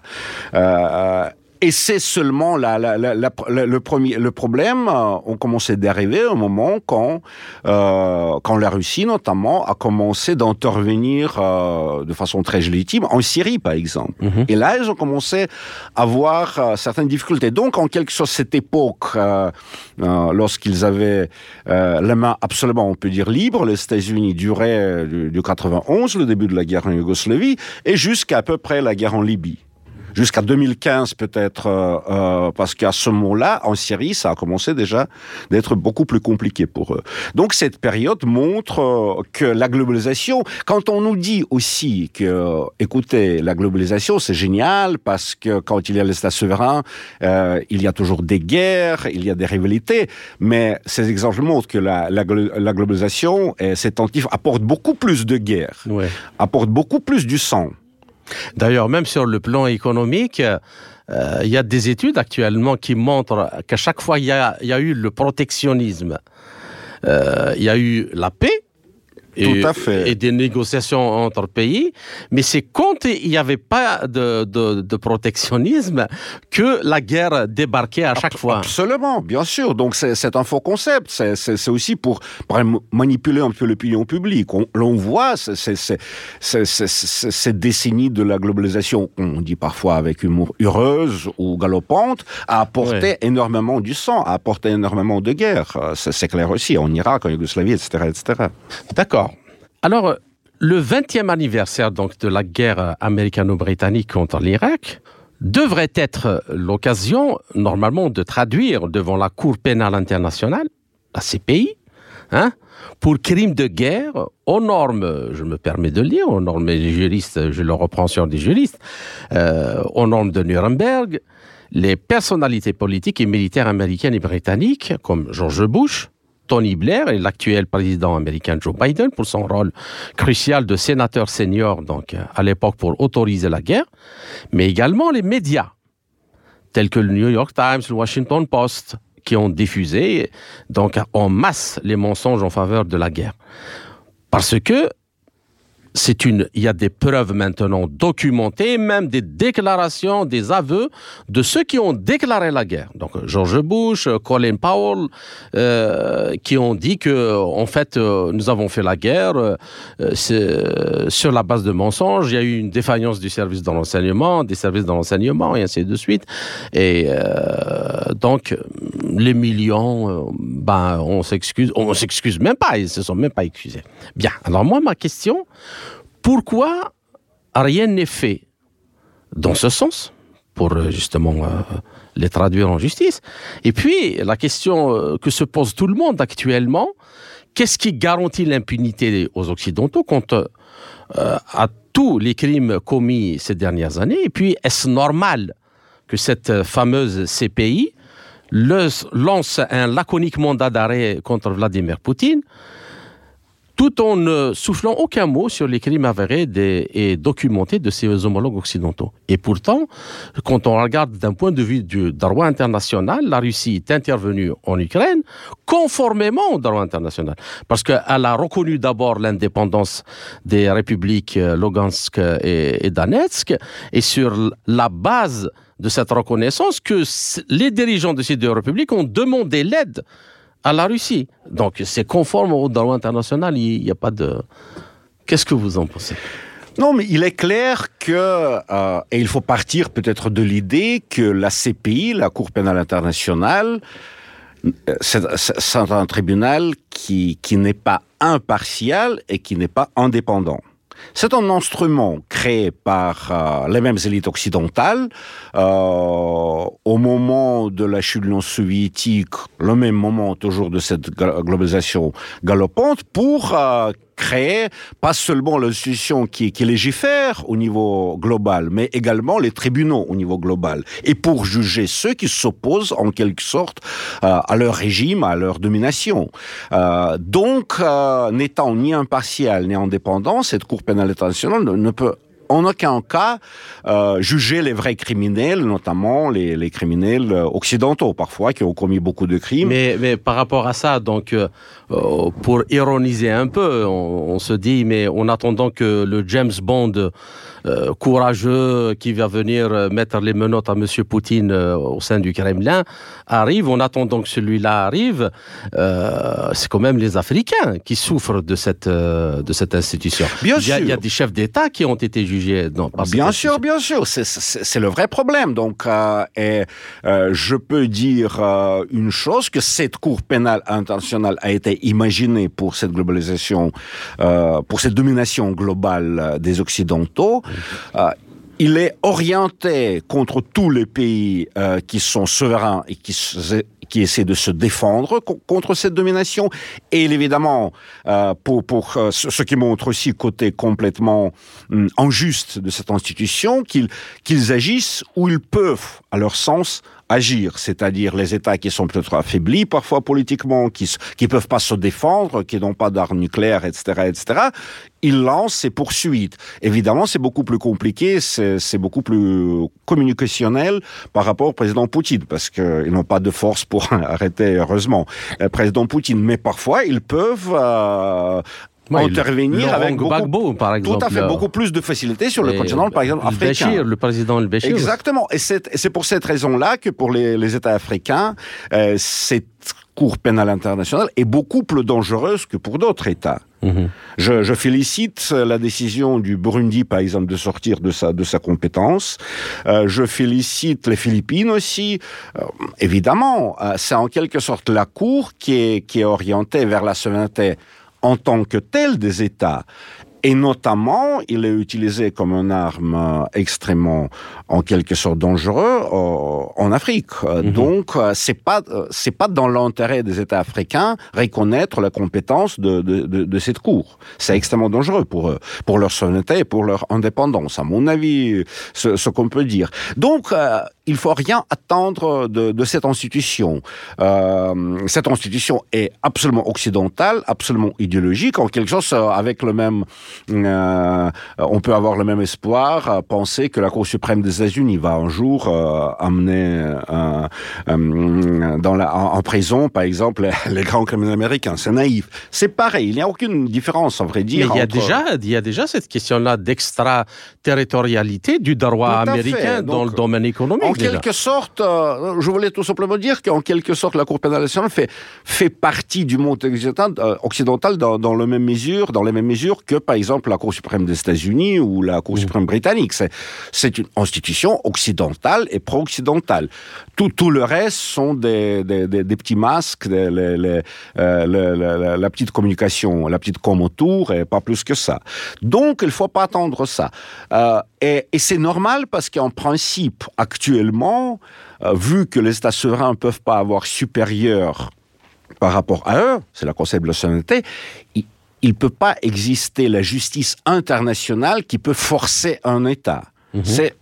Euh, et c'est seulement la, la, la, le premier le problème euh, ont commencé d'arriver au moment quand euh, quand la Russie notamment a commencé d'intervenir euh, de façon très légitime en Syrie par exemple. Mhm. Et là ils ont commencé à avoir euh, certaines difficultés. Donc en quelque sorte cette époque euh, euh, lorsqu'ils avaient euh, la main absolument on peut dire libre, les États-Unis duraient du, du 91 le début de la guerre en Yougoslavie et jusqu'à à peu près la guerre en Libye jusqu'à 2015 peut-être, euh, euh, parce qu'à ce moment-là, en Syrie, ça a commencé déjà d'être beaucoup plus compliqué pour eux. Donc cette période montre euh, que la globalisation, quand on nous dit aussi que, euh, écoutez, la globalisation c'est génial parce que quand il y a l'État souverain, euh, il y a toujours des guerres, il y a des rivalités, mais ces exemples montrent que la, la, la globalisation et cet tentative apporte beaucoup plus de guerres, Ouais. apporte beaucoup plus du sang. D'ailleurs, même sur le plan économique, euh, il y a des études actuellement qui montrent qu'à chaque fois il y a, eu le protectionnisme, euh, il y a eu la paix et, et, des négociations entre pays. Mais c'est quand il n'y avait pas de, de, protectionnisme que la guerre débarquait à chaque fois. Absolument, bien sûr. Donc c'est un faux concept. C'est aussi pour, manipuler un peu l'opinion publique. L'on voit cette décennie de la globalisation, on dit parfois avec humour, heureuse ou galopante, a apporté énormément du sang, a apporté énormément de guerre. C'est clair aussi, en Irak, en Yougoslavie, etc. etc. D'accord. Alors, le 20e anniversaire donc, de la guerre américano-britannique contre l'Irak devrait être l'occasion, normalement, de traduire devant la Cour pénale internationale, la CPI, hein, pour crimes de guerre aux normes, je me permets de le lire, aux normes des juristes, je le reprends sur des juristes, euh, aux normes de Nuremberg, les personnalités politiques et militaires américaines et britanniques, comme George Bush, Tony Blair et l'actuel président américain Joe Biden pour son rôle crucial de sénateur senior donc à l'époque pour autoriser la guerre, mais également les médias tels que le New York Times, le Washington Post qui ont diffusé donc en masse les mensonges en faveur de la guerre. Parce que c'est une, il y a des preuves maintenant documentées, même des déclarations, des aveux de ceux qui ont déclaré la guerre. Donc George Bush, Colin Powell, euh, qui ont dit que en fait euh, nous avons fait la guerre euh, sur la base de mensonges. Il y a eu une défaillance du service de l'enseignement, des services de l'enseignement et ainsi de suite. Et euh, donc les millions, ben on s'excuse, on s'excuse même pas, ils se sont même pas excusés. Bien. Alors moi ma question pourquoi rien n'est fait dans ce sens pour euh, justement euh, les traduire en justice? Et puis, la question euh, que se pose tout le monde actuellement, qu'est-ce qui garantit l'impunité aux Occidentaux contre à tous les crimes commis ces dernières années? Et puis, est-ce normal que cette fameuse CPI lance un laconique mandat d'arrêt contre Vladimir Poutine? Tout en ne soufflant aucun mot sur les crimes avérés et documentés de ses homologues occidentaux. Et pourtant, quand on regarde d'un point de vue du droit international, la Russie est intervenue en Ukraine conformément au droit international. Parce qu'elle a reconnu d'abord l'indépendance des républiques euh, Lugansk et, et et sur la base de cette reconnaissance que les dirigeants de ces deux républiques ont demandé l'aide à la Russie. Donc c'est conforme au droit international, il n'y a pas de... Qu'est-ce que vous en pensez? Non, mais il est clair que, euh, et il faut partir peut-être de l'idée que la CPI, la Cour pénale internationale, euh, c'est un tribunal qui, qui n'est pas impartial et qui n'est pas indépendant. C'est un instrument créé par euh, les mêmes élites occidentales. Euh, au moment de la chute de l'Union soviétique, le même moment toujours de cette globalisation galopante, pour euh, créer pas seulement l'institution qui, légifère au niveau global, mais également les tribunaux au niveau global, et pour juger ceux qui s'opposent en quelque sorte euh, à leur régime, à leur domination. Euh, donc, euh, n'étant ni impartial ni indépendant, cette Cour pénale internationale ne peut en aucun cas euh, juger les vrais criminels, notamment les, criminels euh, occidentaux parfois qui ont commis beaucoup de crimes. Mais, par rapport à ça, donc euh, pour ironiser un peu, on, se dit mais en attendant que le James Bond euh, courageux qui va venir euh, mettre les menottes à M. Poutine euh, au sein du Kremlin arrive. En attendant que celui-là arrive, c'est quand même les Africains qui souffrent de cette, de cette institution. Bien il, y a, il y a des chefs d'État qui ont été jugés. Non, bien sûr, bien sûr. C'est le vrai problème. Donc, et, je peux dire une chose, que cette Cour pénale internationale a été imaginée pour cette globalisation, pour cette domination globale des Occidentaux. Euh, il est orienté contre tous les pays euh, qui sont souverains et qui, essaient de se défendre contre cette domination. Et évidemment, euh, pour, pour ce qui montre aussi côté complètement hum, injuste de cette institution, qu'ils qu'ils agissent où ils peuvent, à leur sens, agir, c'est-à-dire les États qui sont peut-être affaiblis parfois politiquement, qui qui peuvent pas se défendre, qui n'ont pas d'armes nucléaires, etc., etc. Ils lancent ces poursuites. Évidemment, c'est beaucoup plus compliqué, c'est beaucoup plus communicationnel par rapport au président Poutine, parce qu'ils n'ont pas de force pour arrêter, heureusement, le président Poutine. Mais parfois, ils peuvent euh, intervenir avec beaucoup, par exemple, tout à fait beaucoup plus de facilité sur le continent, par exemple africain. le président le Béchir. Exactement. Et c'est pour cette raison-là que pour les, les États africains, euh, cette Cour pénale internationale est beaucoup plus dangereuse que pour d'autres États. Mhm. Je, je, félicite la décision du Burundi, par exemple, de sortir de sa, de sa compétence. Euh, je félicite les Philippines aussi. Euh, évidemment, euh, c'est en quelque sorte la Cour qui est, qui est orientée vers la souveraineté en tant que telle des États. Et notamment, il est utilisé comme une arme extrêmement, en quelque sorte, dangereux en Afrique. Mhm. Donc, c'est pas c'est pas dans l'intérêt des États africains reconnaître la compétence de, de, de, de cette cour. C'est extrêmement dangereux pour eux, pour leur souveraineté et pour leur indépendance, à mon avis, ce, ce qu'on peut dire. Donc, euh, il faut rien attendre de, de cette institution. Euh, cette institution est absolument occidentale, absolument idéologique, en quelque sorte, avec le même euh, on peut avoir le même espoir à penser que la Cour suprême des États-Unis va un jour euh, amener euh, dans la, en, prison, par exemple, les grands criminels américains. C'est naïf. C'est pareil. Il n'y a aucune différence, en vrai dire. Mais il y a déjà, il y a déjà cette question-là d'extraterritorialité du droit américain dans le domaine économique. En quelque sorte, je voulais tout simplement dire qu'en quelque sorte, la Cour pénale nationale fait, fait partie du monde occidental, dans, dans, le même mesure, dans les mêmes mesures que, par exemple, la Cour suprême des États-Unis ou la Cour mmh. suprême britannique. C'est une institution occidentale et pro-occidentale. Tout, tout le reste sont des, des, des, petits masques, les, euh, la, petite communication, la petite com autour, et pas plus que ça. Donc, il faut pas attendre ça. Euh, et, et c'est normal parce qu'en principe, actuellement, euh, vu que les États souverains ne peuvent pas avoir supérieur par rapport à eux, c'est le concept de la souveraineté, il ne peut pas exister la justice internationale qui peut forcer un État. Mhm. C'est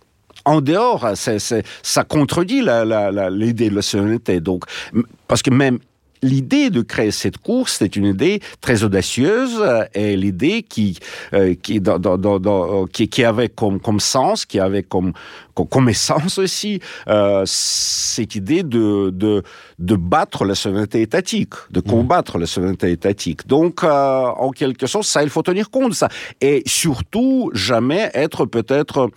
en dehors, ça contredit l'idée de la souveraineté. Donc, parce que même l'idée de créer cette course, c'est une idée très audacieuse euh, et l'idée qui, euh, qui, dans, dans, dans, qui, qui, avait comme, comme sens, qui avait comme, comme essence aussi, euh, cette idée de, de, de battre la souveraineté étatique, de mmh. combattre la souveraineté étatique. Donc, euh, en quelque sorte, ça, il faut tenir compte de ça. Et surtout, jamais être peut-être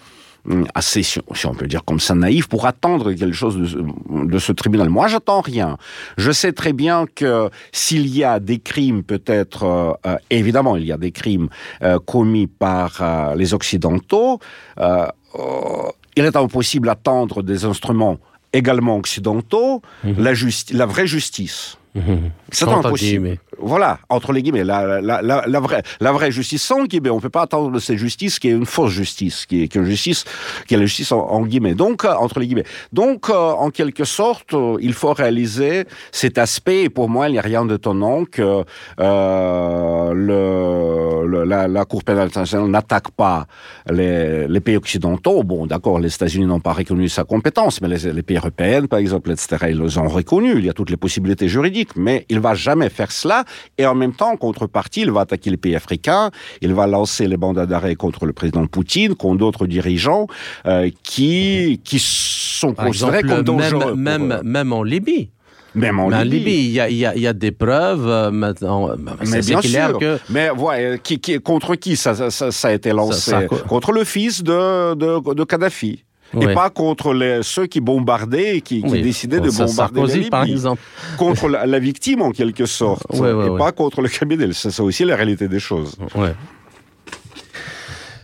assez, si on peut dire comme ça, naïf pour attendre quelque chose de, ce tribunal. Moi, j'attends rien. Je sais très bien que s'il y a des crimes, peut-être, euh, euh, évidemment, il y a des crimes euh, commis par les Occidentaux, il est impossible d'attendre des instruments également occidentaux, mhm. la, la vraie justice. Mhm. C'est impossible. Voilà, entre les guillemets, la, la, la, la, vraie, la vraie justice sans guillemets. On ne peut pas attendre de cette justice qui est une fausse justice, qui est, une justice, qui est la justice en, guillemets. Donc, euh, entre les guillemets. Donc, euh, en quelque sorte, euh, il faut réaliser cet aspect. Et pour moi, il n'y a rien d'étonnant que euh, le, la, la, Cour pénale internationale n'attaque pas les, les, pays occidentaux. Bon, d'accord, les États-Unis n'ont pas reconnu sa compétence, mais les, les pays européens, par exemple, etc., ils les ont reconnus. Il y a toutes les possibilités juridiques, mais il va jamais faire cela et en même temps, en contrepartie, il va attaquer les pays africains, il va lancer les mandats d'arrêt contre le président Poutine, contre d'autres dirigeants euh, qui, qui sont considérés comme dangereux. Même, même, même en Libye. Même en Libye. il y a, il y a, il y a des preuves euh, maintenant. Bah, mais bien sûr. Que... Mais ouais, qui, qui, contre qui ça, ça, ça, a été lancé? Ça, Contre le fils de, de, de Kadhafi et pas contre les, ceux qui bombardaient et qui, qui décidaient de bombarder la Libye. par exemple. Contre la, la, victime, en quelque sorte, et pas contre le criminel. C'est aussi la réalité des choses.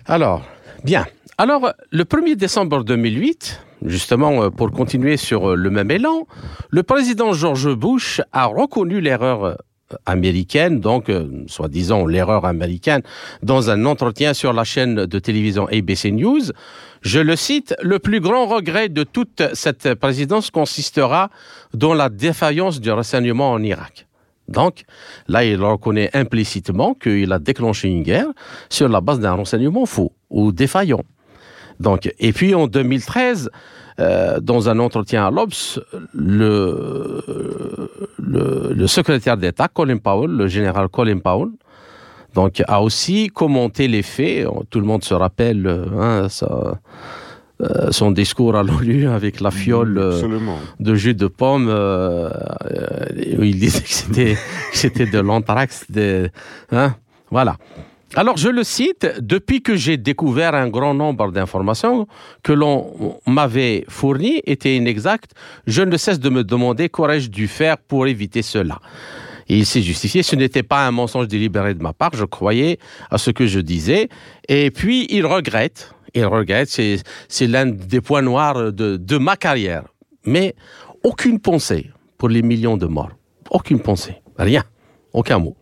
Alors, bien. Alors, le 1er décembre 2008, justement, euh, pour continuer sur euh, le même élan, le président George Bush a reconnu l'erreur américaine, donc soi-disant l'erreur américaine, dans un entretien sur la chaîne de télévision ABC News. Je le cite, le plus grand regret de toute cette présidence consistera dans la défaillance du renseignement en Irak. Donc, là, il reconnaît implicitement qu'il a déclenché une guerre sur la base d'un renseignement faux ou défaillant. Donc, et puis en 2013, euh, dans un entretien à l'Obs, le, le, le secrétaire d'État, Colin Powell, le général Colin Powell, donc a aussi commenté les faits. Tout le monde se rappelle hein, ça, euh, son discours à l'ONU avec la fiole euh, de jus de pomme. Euh, où il disait que c'était, de l'anthrax. Hein, Voilà. Alors je le cite, depuis que j'ai découvert un grand nombre d'informations que l'on m'avait fournies étaient inexactes, je ne cesse de me demander qu'aurais-je dû faire pour éviter cela. Et il s'est justifié, ce n'était pas un mensonge délibéré de ma part, je croyais à ce que je disais. Et puis il regrette, il regrette, c'est l'un des points noirs de, de ma carrière. Mais aucune pensée pour les millions de morts. Aucune pensée. Rien. Aucun mot.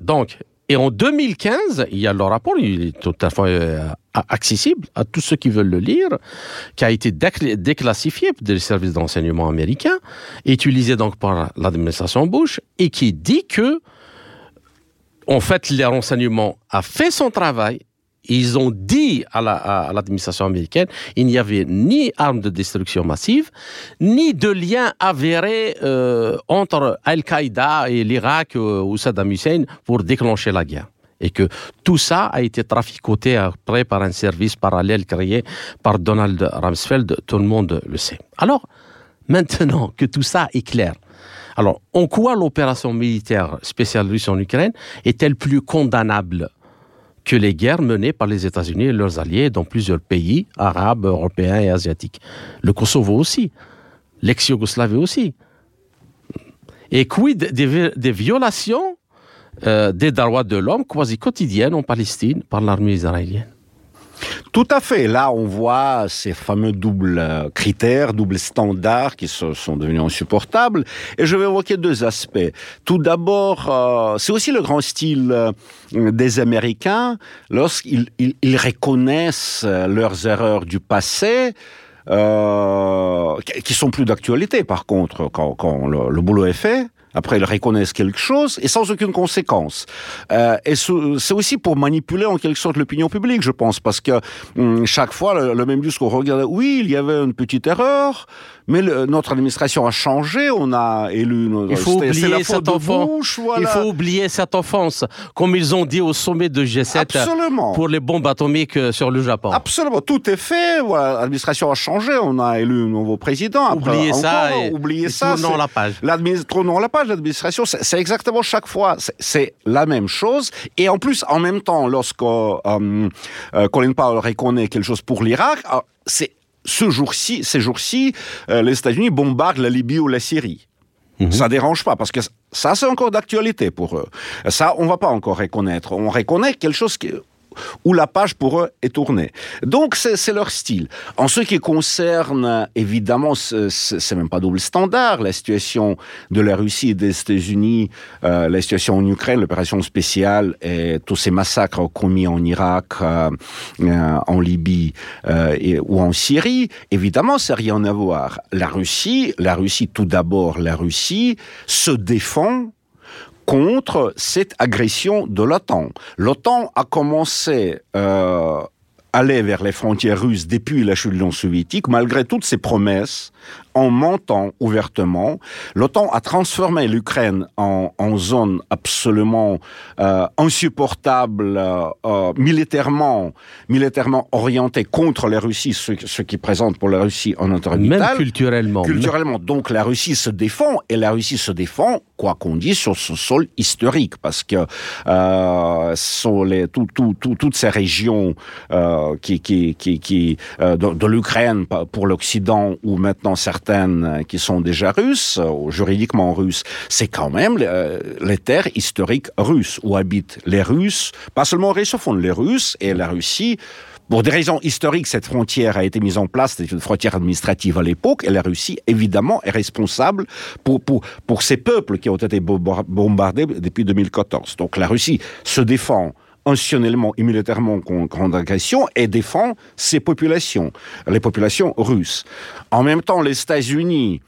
Donc, et en 2015, il y a le rapport, il est tout à fait euh, accessible à tous ceux qui veulent le lire, qui a été déclassifié des services d'enseignement américains, utilisé donc par l'administration Bush, et qui dit que, en fait, les renseignements a fait son travail ils ont dit à l'administration américaine il n'y avait ni armes de destruction massive, ni de lien avéré euh, entre Al-Qaïda et l'Irak euh, ou Saddam Hussein pour déclencher la guerre. Et que tout ça a été traficoté après par un service parallèle créé par Donald Rumsfeld, tout le monde le sait. Alors, maintenant que tout ça est clair, alors, en quoi l'opération militaire spéciale russe en Ukraine est-elle plus condamnable que les guerres menées par les États-Unis et leurs alliés dans plusieurs pays arabes, européens et asiatiques. Le Kosovo aussi, l'ex-Yougoslavie aussi. Et quid des, violations euh, des droits de l'homme quasi quotidiennes en Palestine par l'armée israélienne? Tout à fait. Là, on voit ces fameux doubles euh, critères, doubles standards qui sont devenus insupportables. Et je vais évoquer deux aspects. Tout d'abord, euh, c'est aussi le grand style euh, des Américains lorsqu'ils ils, reconnaissent leurs erreurs du passé. Euh, qui sont plus d'actualité par contre quand le, boulot est fait après, ils reconnaissent quelque chose et sans aucune conséquence. Euh, et c'est aussi pour manipuler en quelque sorte l'opinion publique, je pense, parce que hum, chaque fois, le, le même discours regarde, oui, il y avait une petite erreur, mais notre administration a changé, on a élu... Il faut oublier cette enfance. Il faut oublier cette offense, comme ils ont dit au sommet de G7 Absolument. pour les bombes atomiques euh, sur le Japon. Absolument, tout est fait, voilà, l'administration a changé, on a élu un nouveau président. Après, oubliez ça et, oubliez ça, tournons la page. Tournons la page, l'administration, c'est exactement chaque fois, c'est la même chose. Et en plus, en même temps, lorsque euh, euh, Colin Powell reconnaît quelque chose pour l'Irak, c'est ce jour-ci, ces jours-ci, euh, les États-Unis bombardent la Libye ou la Syrie. Mhm. Ça dérange pas parce que ça c'est encore d'actualité pour eux. Ça on va pas encore reconnaître. On reconnaît quelque chose qui, où la page pour eux est tournée. Donc c'est leur style. En ce qui concerne, évidemment, c'est même pas double standard, la situation de la Russie et des États-Unis, euh, la situation en Ukraine, l'opération spéciale et tous ces massacres commis en Irak, euh, euh, en Libye ou en Syrie, évidemment, c'est rien à voir. La Russie, la Russie, tout d'abord, la Russie se défend contre cette agression de l'OTAN. L'OTAN a commencé euh, aller vers les frontières russes depuis la chute de l'Union soviétique, malgré toutes ses promesses, en mentant ouvertement. L'OTAN a transformé l'Ukraine en, zone absolument euh, insupportable, euh, euh, militairement, militairement orientée contre la Russie, ce, qui présente pour la Russie un intérêt Même culturellement. Culturellement. Donc la Russie se défend, et la Russie se défend, quoi qu'on dise, sur ce sol historique, parce que sont les, toutes ces régions qui, qui, qui, de, de l'Ukraine pour l'Occident, ou maintenant certains euh, qui sont déjà russes, ou juridiquement russes, c'est quand même euh, les terres historiques russes, où habitent les Russes, pas seulement russophones, les Russes et la Russie, pour des raisons historiques, cette frontière a été mise en place, c'était une frontière administrative à l'époque, et la Russie, évidemment, est responsable pour, pour, pour ces peuples qui ont été bombardés depuis 2014. Donc la Russie se défend institutionnellement et militairement contre l'agression et défend ses populations, les populations russes. En même temps, les États-Unis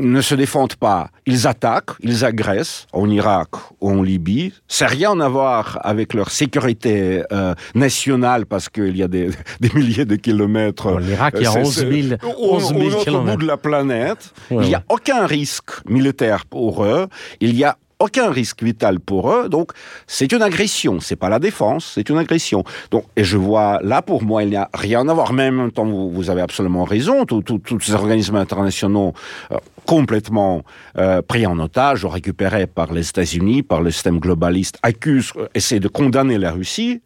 ne se défendent pas, ils attaquent, ils agressent en Irak ou en Libye. C'est rien à voir avec leur sécurité euh, nationale parce qu'il y a des, milliers de kilomètres. En Irak, il y a 11 000, 11 000 au, bout de la planète. Il n'y a aucun risque militaire pour eux. Il y a aucun risque vital pour eux. Donc, c'est une agression. C'est pas la défense, c'est une agression. Donc, et je vois là, pour moi, il n'y a rien à voir. Même temps, vous, avez absolument raison. Tous ces organismes internationaux euh, complètement euh, pris en otage, récupérés par les États-Unis, par le système globaliste, accusent, euh, essaient de condamner la Russie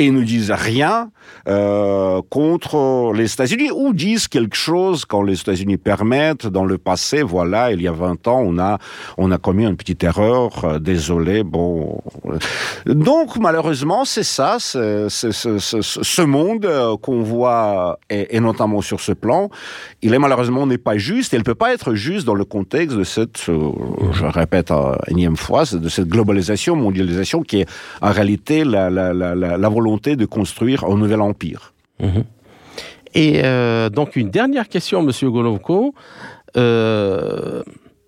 et ne disent rien euh, contre les États-Unis ou disent quelque chose quand les États-Unis permettent dans le passé. Voilà, il y a 20 ans, on a on a commis une petite erreur. Euh, désolé. Bon, donc malheureusement, c'est ça, ce monde euh, qu'on voit et, notamment sur ce plan, il est malheureusement n'est pas juste. Et il peut pas être juste dans le contexte de cette, je répète une énième fois, de cette globalisation, mondialisation qui est en réalité la, la volonté de construire un nouvel empire. Mhm. Et euh, donc une dernière question, Monsieur Golovko. Euh,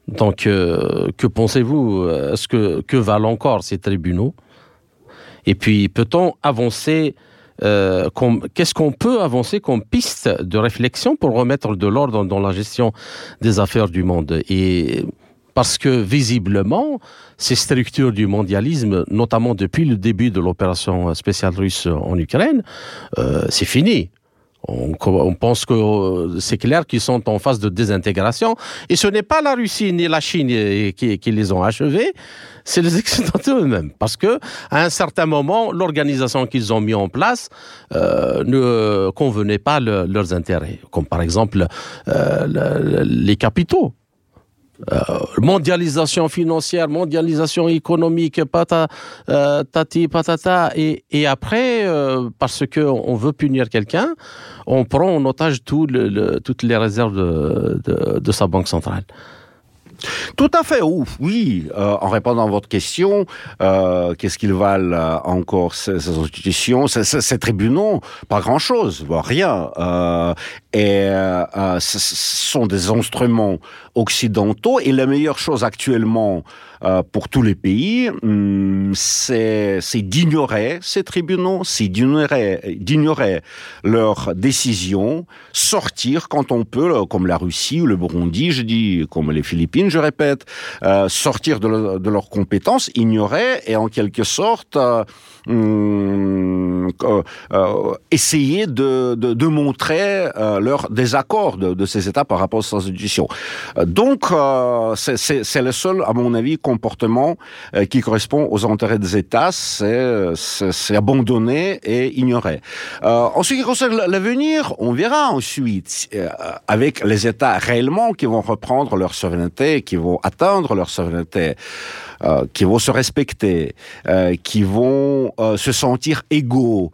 donc, euh, que pensez-vous? Est-ce que que valent encore ces tribunaux? Et puis, peut-on avancer Qu'est-ce qu'on peut avancer comme piste de réflexion pour remettre de l'ordre dans la gestion des affaires du monde? Et parce que visiblement, ces structures du mondialisme, notamment depuis le début de l'opération spéciale russe en Ukraine, euh, c'est fini. On, pense que euh, c'est clair qu'ils sont en phase de désintégration. Et ce n'est pas la Russie ni la Chine qui, les ont achevés, c'est les Occidentaux eux-mêmes. Parce que à un certain moment, l'organisation qu'ils ont mis en place euh, ne convenait pas leurs intérêts. Comme par exemple les capitaux. Euh, mondialisation financière, mondialisation économique, pata, euh, patata, et, après, euh, parce que on veut punir quelqu'un, on prend en otage toutes les réserves de sa banque centrale. Tout à fait, oui. Euh, en répondant à votre question, euh, qu'est-ce qu'ils valent euh, encore ces, institutions, ces, tribunaux? Pas grand-chose, rien. Et ce sont des instruments occidentaux. Et la meilleure chose actuellement pour tous les pays, hum, c'est d'ignorer ces tribunaux, c'est d'ignorer leurs décisions, sortir quand on peut, comme la Russie ou le Burundi, je dis, comme les Philippines, je répète, euh, sortir de, leurs compétences, ignorer et en quelque sorte euh, hum, essayer de, de, de montrer leur désaccord de, de, ces États par rapport aux institutions. Donc, c'est le seul, à mon avis, comportement euh, qui correspond aux intérêts des États, c'est abandonner et ignorer. Euh, en ce qui concerne l'avenir, on verra ensuite euh, avec les États réellement qui vont reprendre leur souveraineté, qui vont atteindre leur souveraineté. Euh, qui vont se respecter, euh, qui vont euh, se sentir égaux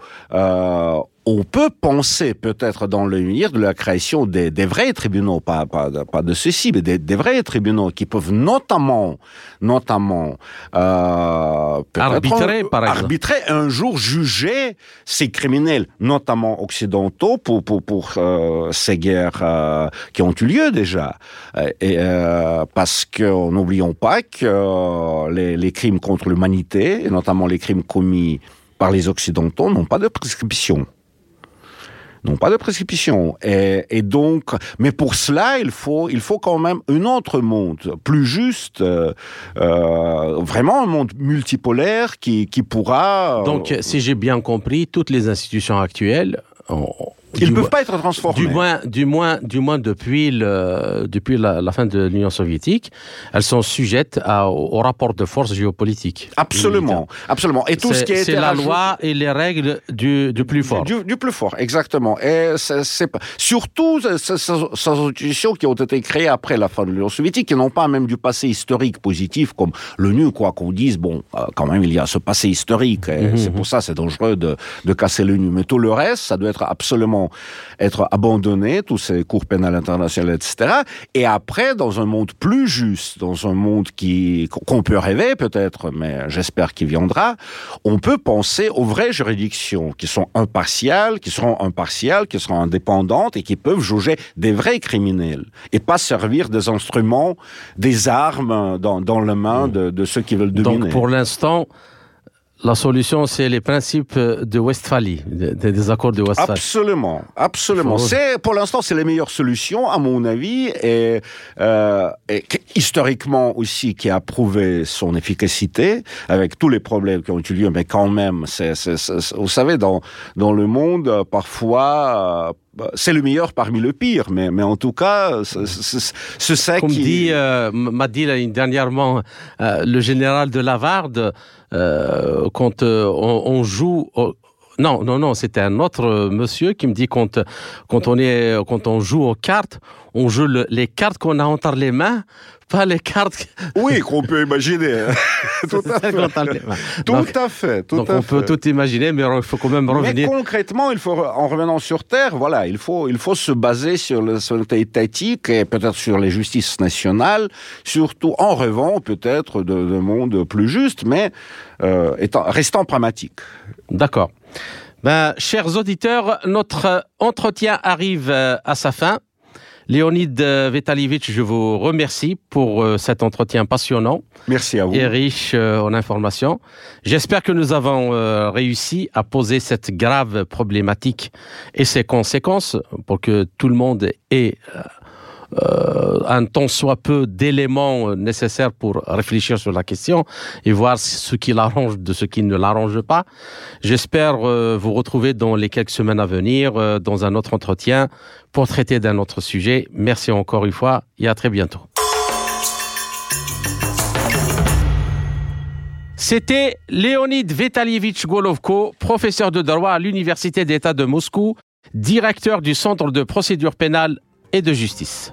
on peut penser peut-être dans l'avenir de la création des, des, vrais tribunaux, pas, pas, pas de ceci, mais des, des, vrais tribunaux qui peuvent notamment, notamment euh, arbitrer, par exemple. arbitrer un jour juger ces criminels, notamment occidentaux, pour pour, pour euh, ces guerres euh, qui ont eu lieu déjà. Et parce que n'oublions pas que les, les crimes contre l'humanité, et notamment les crimes commis par les Occidentaux, n'ont pas de prescription n'ont pas de prescription. Et, et, donc, mais pour cela, il faut, il faut quand même un autre monde, plus juste, euh, euh vraiment un monde multipolaire qui, qui pourra. Donc, si j'ai bien compris, toutes les institutions actuelles ils ne peuvent pas être transformés. Du moins, du moins, du moins depuis, le, depuis la, la fin de l'Union soviétique, elles sont sujettes à, au, rapport de force géopolitique. Absolument, absolument. Et tout ce qui est c'est la loi et les règles du, du plus fort. Du, du, plus fort, exactement. Et c'est surtout ces institutions qui ont été créées après la fin de l'Union soviétique, qui n'ont pas même du passé historique positif comme l'ONU, quoi qu'on dise. Bon, euh, quand même, il y a ce passé historique. -hmm. C'est pour ça, c'est dangereux de, de casser l'ONU. Mais tout le reste, ça doit être absolument être abandonné, tous ces cours pénales internationales, etc. Et après, dans un monde plus juste, dans un monde qui qu'on peut rêver peut-être, mais j'espère qu'il viendra, on peut penser aux vraies juridictions qui sont impartiales, qui seront impartiales, qui seront indépendantes et qui peuvent juger des vrais criminels et pas servir des instruments, des armes dans, dans les mains de, de ceux qui veulent dominer. Donc pour l'instant, La solution, c'est les principes de Westphalie, des, accords de Westphalie. Absolument, absolument. C'est pour l'instant, c'est les meilleures solutions, à mon avis, et, euh, et, historiquement aussi, qui a prouvé son efficacité avec tous les problèmes qui ont eu lieu, mais quand même, c'est, vous savez, dans dans le monde, parfois. C'est le meilleur parmi le pire, mais, mais en tout cas, c'est ça Comme qui... dit, euh, m'a dit dernièrement euh, le général de Lavarde, euh, quand euh, on, joue. Non, non, non, c'était un autre monsieur qui me dit quand, quand, on, est, quand on joue aux cartes, on joue les cartes qu'on a entre les mains pas les cartes. Oui, qu'on peut imaginer. tout à fait. Tout à fait. Tout donc on peut tout imaginer, mais il faut quand même revenir. Mais concrètement, il faut, en revenant sur Terre, voilà, il faut, il faut se baser sur le souveraineté étatique et peut-être sur les justices nationales, surtout en rêvant peut-être de, de monde plus juste, mais euh, étant, restant pragmatique. D'accord. Ben, chers auditeurs, notre entretien arrive euh, à sa fin. Léonide Vetalievich, je vous remercie pour euh, cet entretien passionnant. Merci à vous. Et riche euh, en informations. J'espère que nous avons euh, réussi à poser cette grave problématique et ses conséquences pour que tout le monde ait euh, un temps soit peu d'éléments nécessaires pour réfléchir sur la question et voir ce qui l'arrange de ce qui ne l'arrange pas. J'espère euh, vous retrouver dans les quelques semaines à venir euh, dans un autre entretien pour traiter d'un autre sujet. Merci encore une fois et à très bientôt. C'était Leonid Vitalievich Golovko, professeur de droit à l'Université d'État de Moscou, directeur du Centre de procédure pénale et de justice.